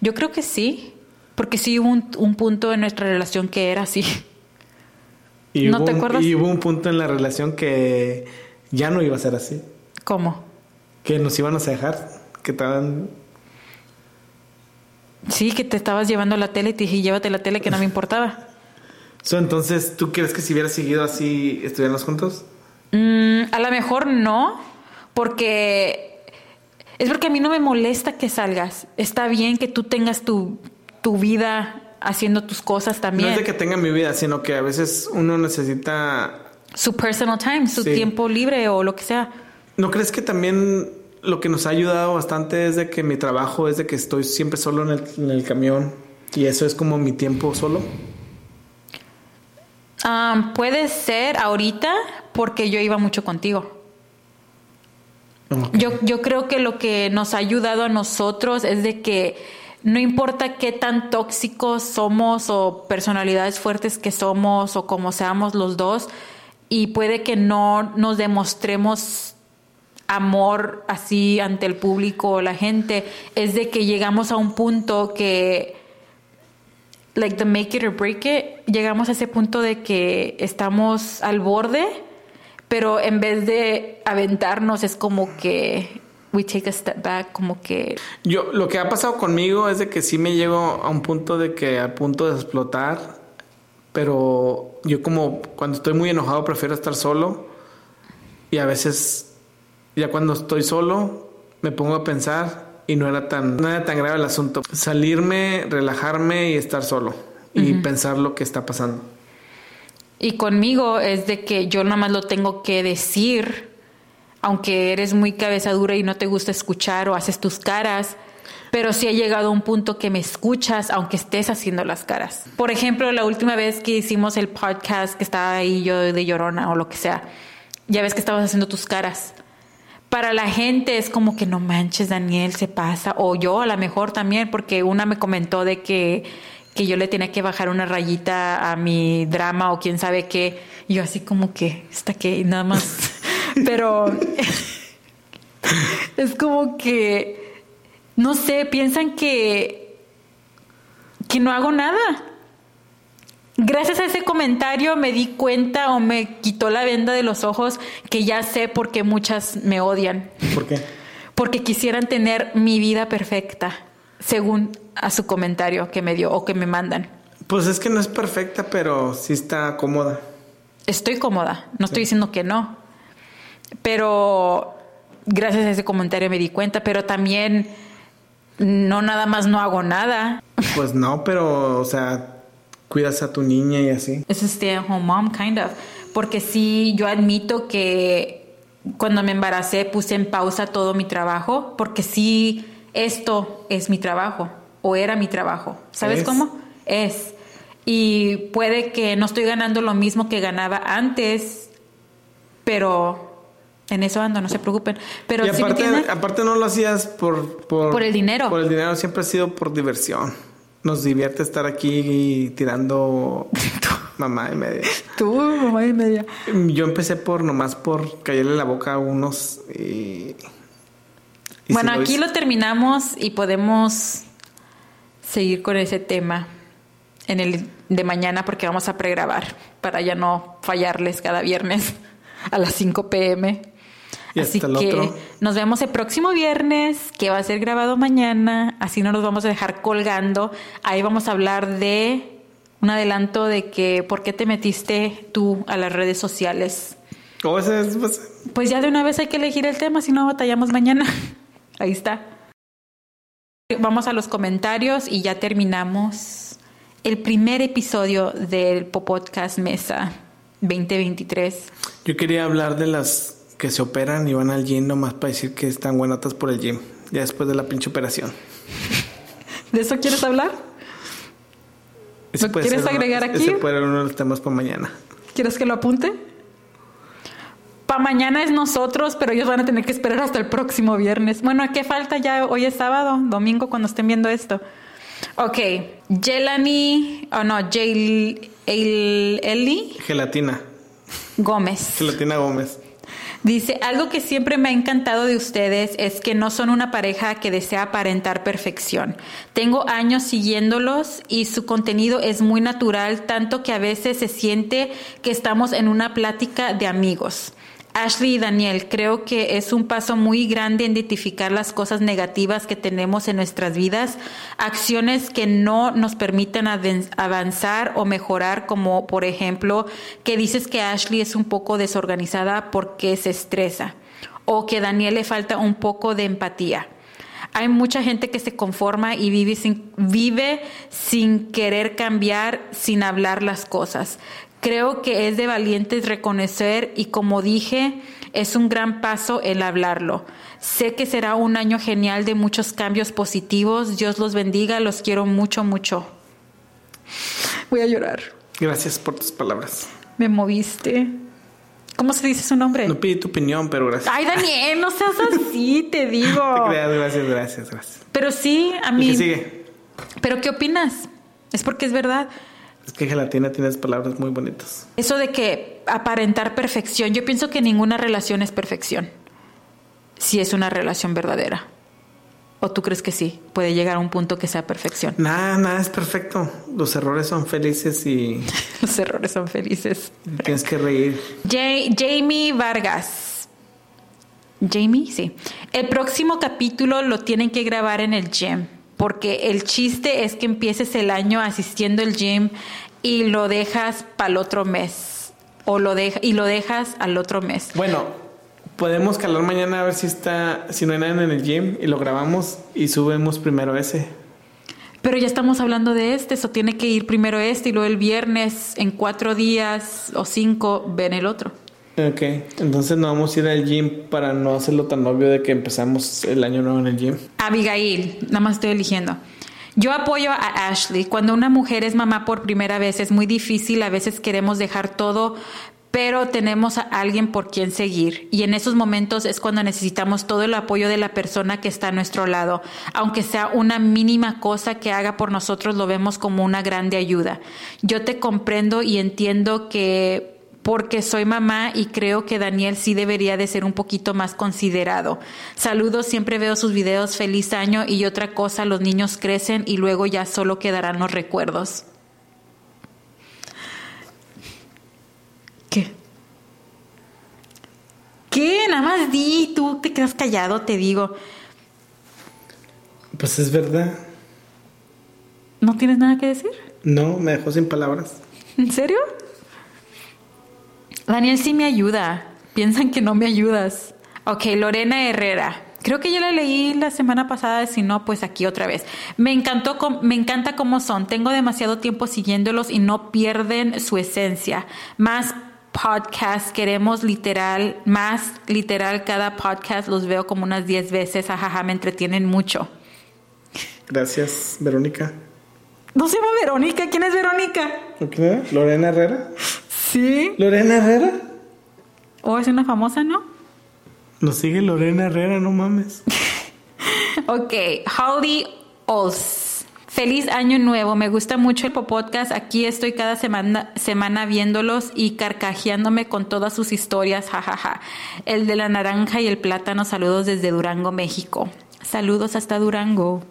yo creo que sí, porque sí hubo un, un punto en nuestra relación que era así. Y ¿No te un- acuerdas? Y hubo un punto en la relación que ya no iba a ser así, ¿Cómo? que nos iban a dejar, que estaban... Sí, que te estabas llevando la tele y te dije, llévate la tele que no me importaba. So, entonces, ¿tú crees que si hubiera seguido así, estuviéramos juntos? Mm, a lo mejor no, porque es porque a mí no me molesta que salgas. Está bien que tú tengas tu, tu vida haciendo tus cosas No también. es de que tenga mi vida, sino que a veces uno necesita Su personal time, su Sí. tiempo libre o lo que sea. ¿No crees que también lo que nos ha ayudado bastante es de que mi trabajo es de que estoy siempre solo en el, en el camión y eso es como mi tiempo solo? Puede ser ahorita porque yo iba mucho contigo. Yo, yo creo que lo que nos ha ayudado a nosotros es de que no importa qué tan tóxicos somos o personalidades fuertes que somos o como seamos los dos, y puede que no nos demostremos amor así ante el público o la gente, es de que llegamos a un punto que, like the make it or break it, llegamos a ese punto de que estamos al borde, pero en vez de aventarnos es como que we take a step back, como que Yo, lo que ha pasado conmigo es de que sí me llego a un punto de que a punto de explotar, pero yo como cuando estoy muy enojado prefiero estar solo y a veces ya cuando estoy solo me pongo a pensar y no era tan, no era tan grave el asunto. Salirme, relajarme y estar solo y pensar lo que está pasando. Y conmigo es de que yo nada más lo tengo que decir, aunque eres muy cabeza dura y no te gusta escuchar o haces tus caras, pero sí ha llegado a un punto que me escuchas aunque estés haciendo las caras. Por ejemplo, la última vez que hicimos el podcast que estaba ahí yo de llorona o lo que sea, ya ves que estabas haciendo tus caras. Para la gente es como que no manches, Daniel, se pasa. O yo a lo mejor también, porque una me comentó de que, que yo le tenía que bajar una rayita a mi drama o quién sabe qué. Y yo así como que, está que nada más. Pero es como que, no sé, piensan que, que no hago nada. Gracias a ese comentario me di cuenta o me quitó la venda de los ojos que ya sé por qué muchas me odian. ¿Por qué? Porque quisieran tener mi vida perfecta. según a su comentario que me dio o que me mandan. Pues es que no es perfecta, pero sí está cómoda. Estoy cómoda, no estoy diciendo que no. Pero gracias a ese comentario me di cuenta, pero también no nada más no hago nada. Pues no, pero, o sea, cuidas a tu niña y así. Es stay at home mom, kind of. Porque sí, yo admito que cuando me embaracé puse en pausa todo mi trabajo, porque sí, esto es mi trabajo, o era mi trabajo. ¿Sabes Es. cómo? Es. Y puede que no estoy ganando lo mismo que ganaba antes, pero en eso ando, no se preocupen. Pero y sí aparte, entienden? aparte no lo hacías por, por... Por el dinero. Por el dinero, siempre ha sido por diversión. Nos divierte estar aquí tirando mamá y media. Tú, mamá y media. Yo empecé por nomás por callarle la boca a unos y... y bueno, lo aquí lo terminamos y podemos seguir con ese tema en el de mañana porque vamos a pregrabar para ya no fallarles cada viernes a las 5 pm. Y Así hasta el que otro. nos vemos el próximo viernes, que va a ser grabado mañana. Así no nos vamos a dejar colgando. Ahí vamos a hablar de un adelanto de que por qué te metiste tú a las redes sociales. O pues, Pues ya de una vez hay que elegir el tema, si no batallamos mañana. Ahí está. Vamos a los comentarios y ya terminamos el primer episodio del Popodcast Mesa 2023. Yo quería hablar de las que se operan y van al gym nomás para decir que están buenotas por el gym. Ya después de la pinche operación. ¿De eso quieres hablar? Ese ¿Lo puede quieres agregar aquí? Ese puede ser uno de los temas para mañana. ¿Quieres que lo apunte? Para mañana es nosotros, pero ellos van a tener que esperar hasta el próximo viernes. Bueno, ¿a qué falta ya? Hoy es sábado, domingo, cuando estén viendo esto. Ok, Jelani, o no, Jel, El- Eli Gelatina. Gómez. Gelatina Gómez. Dice, algo que siempre me ha encantado de ustedes es que no son una pareja que desea aparentar perfección. Tengo años siguiéndolos y su contenido es muy natural, tanto que a veces se siente que estamos en una plática de amigos. Ashley y Daniel, creo que es un paso muy grande identificar las cosas negativas que tenemos en nuestras vidas, acciones que no nos permiten avanzar o mejorar, como por ejemplo que dices que Ashley es un poco desorganizada porque se estresa o que Daniel le falta un poco de empatía. Hay mucha gente que se conforma y vive sin, vive sin querer cambiar, sin hablar las cosas. Creo que es de valientes reconocer y como dije, es un gran paso el hablarlo. Sé que será un año genial de muchos cambios positivos. Dios los bendiga, los quiero mucho, mucho. Voy a llorar. Gracias por tus palabras. Me moviste. ¿Cómo se dice su nombre? No pedí tu opinión, pero gracias. Ay, Daniel, no seas así, te digo. Te creas, gracias, gracias, gracias. Pero sí, a ¿Y mí. qué sigue? ¿Pero qué opinas? Es porque es verdad. Es que Gelatina tienes palabras muy bonitas. Eso de que aparentar perfección, yo pienso que ninguna relación es perfección. Si es una relación verdadera. ¿O tú crees que sí? Puede llegar a un punto que sea perfección. Nada, nada es perfecto. Los errores son felices y Los errores son felices. tienes que reír. Ja- Jamie Vargas. Jamie, sí. El próximo capítulo lo tienen que grabar en el gym. Porque el chiste es que empieces el año asistiendo al gym y lo dejas para el otro mes. O lo deja, y lo dejas al otro mes. Bueno, podemos calar mañana a ver si está, si no hay nadie en el gym y lo grabamos y subimos primero ese. Pero ya estamos hablando de este, eso tiene que ir primero este y luego el viernes, en cuatro días o cinco, ven el otro. Ok, entonces no vamos a ir al gym para no hacerlo tan obvio de que empezamos el año nuevo en el gym. Abigail, nada más estoy eligiendo. Yo apoyo a Ashley. Cuando una mujer es mamá por primera vez es muy difícil, a veces queremos dejar todo, pero tenemos a alguien por quien seguir. Y en esos momentos es cuando necesitamos todo el apoyo de la persona que está a nuestro lado. Aunque sea una mínima cosa que haga por nosotros, lo vemos como una grande ayuda. Yo te comprendo y entiendo que porque soy mamá y creo que Daniel sí debería de ser un poquito más considerado. Saludos, siempre veo sus videos, feliz año y otra cosa, los niños crecen y luego ya solo quedarán los recuerdos. ¿Qué? ¿Qué? Nada más di, tú te quedas callado, te digo. Pues es verdad. ¿No tienes nada que decir? No, me dejó sin palabras. ¿En serio? Daniel sí me ayuda. Piensan que no me ayudas. Ok, Lorena Herrera. Creo que yo la leí la semana pasada, si no, pues aquí otra vez. Me encantó, com- me encanta cómo son. Tengo demasiado tiempo siguiéndolos y no pierden su esencia. Más podcast, queremos literal, más literal cada podcast. Los veo como unas 10 veces. Ajaja, me entretienen mucho. Gracias, Verónica. ¿No se llama Verónica? ¿Quién es Verónica? ¿Lorena Herrera? Sí. ¿Lorena Herrera? ¿O es una famosa, no? Nos sigue Lorena Herrera, no mames. Ok, Holly Ols. Feliz año nuevo, me gusta mucho el podcast. Aquí estoy cada semana, semana viéndolos y carcajeándome con todas sus historias, jajaja. El de la naranja y el plátano, saludos desde Durango, México. Saludos hasta Durango.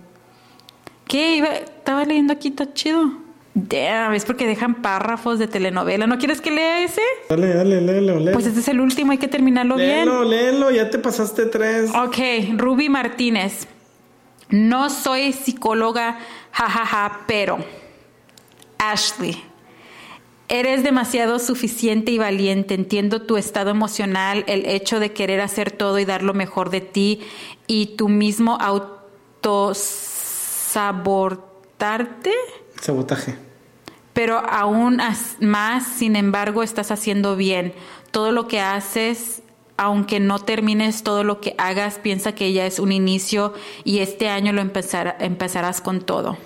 ¿Qué? Iba- estaba leyendo aquí, está chido. Damn, es porque dejan párrafos de telenovela. ¿No quieres que lea ese? Dale, dale, léelo, léelo. Pues este es el último, hay que terminarlo bien. léelo, léelo, ya te pasaste tres. Ok, Ruby Martínez. No soy psicóloga, jajaja, pero Ashley, eres demasiado suficiente y valiente. Entiendo tu estado emocional, el hecho de querer hacer todo y dar lo mejor de ti y tu mismo autosabotarte Sabotaje. pero aún más, sin embargo, estás haciendo bien. Todo lo que haces, aunque no termines todo lo que hagas, piensa que ya es un inicio y este año lo empezar- empezarás con todo.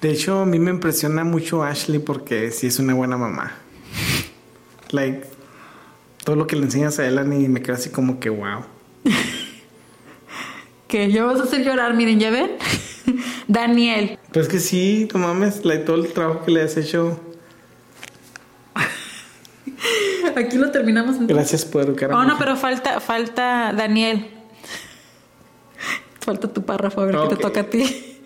De hecho, a mí me impresiona mucho Ashley porque sí es una buena mamá. Like, todo lo que le enseñas a Elani me queda así como que wow. Que ya vas a hacer llorar, miren, ¿ya ven? Daniel, Pues que sí, no mames, like, todo el trabajo que le has hecho. aquí lo terminamos. Gracias por educar Oh, no, pero falta, falta Daniel. Falta tu párrafo, a ver qué te toca a ti.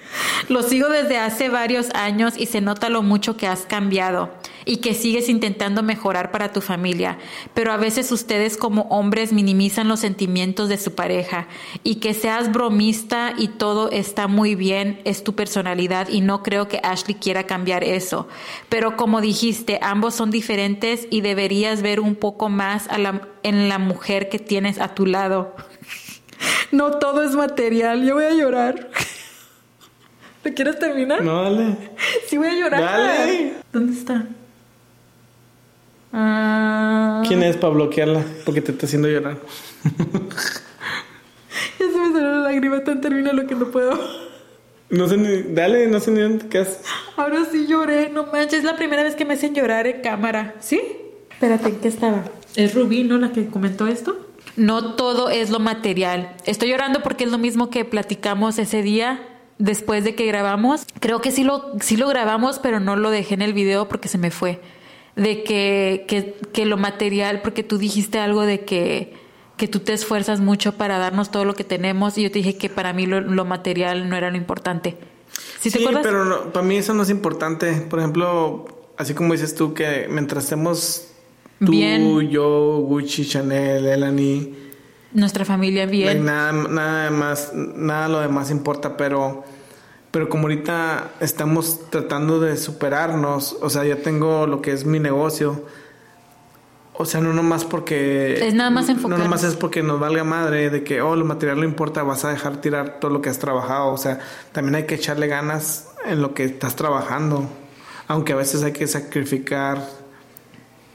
Lo sigo desde hace varios años y se nota lo mucho que has cambiado y que sigues intentando mejorar para tu familia, pero a veces ustedes como hombres minimizan los sentimientos de su pareja y que seas bromista y todo está muy bien, es tu personalidad y no creo que Ashley quiera cambiar eso. Pero como dijiste, ambos son diferentes y deberías ver un poco más a la- en la mujer que tienes a tu lado. No todo es material, yo voy a llorar. ¿Te quieres terminar? No, dale. Sí voy a llorar. Dale. ¿Dónde está? Ah, ¿Quién es para bloquearla? Porque te está haciendo llorar. Ya se me salió la lágrima, tan termina lo que no puedo. No sé ni. Dale, no sé ni dónde te quedas. Ahora sí lloré, no manches, es la primera vez que me hacen llorar en cámara. ¿Sí? Espérate, ¿en qué estaba? ¿Es Rubí, no, la que comentó esto? No todo es lo material. Estoy llorando porque es lo mismo que platicamos ese día después de que grabamos. Creo que sí lo, sí lo grabamos, pero no lo dejé en el video porque se me fue. De que, que, que lo material, porque tú dijiste algo de que, que tú te esfuerzas mucho para darnos todo lo que tenemos y yo te dije que para mí lo, lo material no era lo importante. ¿Sí, te Sí, acuerdas? pero no, para mí eso no es importante. Por ejemplo, así como dices tú, que mientras estemos tú, Bien. yo, Gucci, Chanel, Elani, Nuestra familia bien. like, nada, nada más, nada lo demás importa, pero, pero como ahorita estamos tratando de superarnos, o sea, ya tengo lo que es mi negocio. O sea, no nomás porque... Es nada más No enfocarnos. nomás es porque nos valga madre de que, oh, lo material no importa, vas a dejar tirar todo lo que has trabajado. O sea, también hay que echarle ganas en lo que estás trabajando. Aunque a veces hay que sacrificar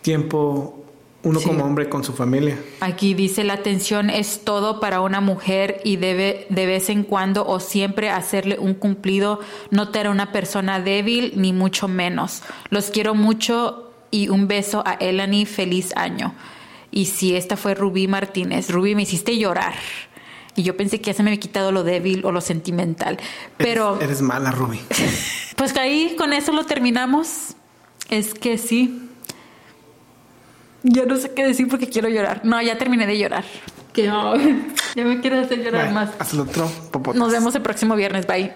tiempo uno Sí. como hombre con su familia. Aquí dice la atención es todo para una mujer y debe de vez en cuando o siempre hacerle un cumplido, no te hará una persona débil ni mucho menos. Los quiero mucho y un beso a Elani, feliz año. Y sí, esta fue Rubí Martínez. Rubí, me hiciste llorar. Y yo pensé que ya se me había quitado lo débil o lo sentimental. Pero... Eres, eres mala, Ruby. Pues ahí con eso lo terminamos. Es que sí. Ya no sé qué decir porque quiero llorar. No, ya terminé de llorar. Que ay, ya me quiero hacer llorar Bye. más. Haz el otro popote. Nos vemos el próximo viernes. Bye.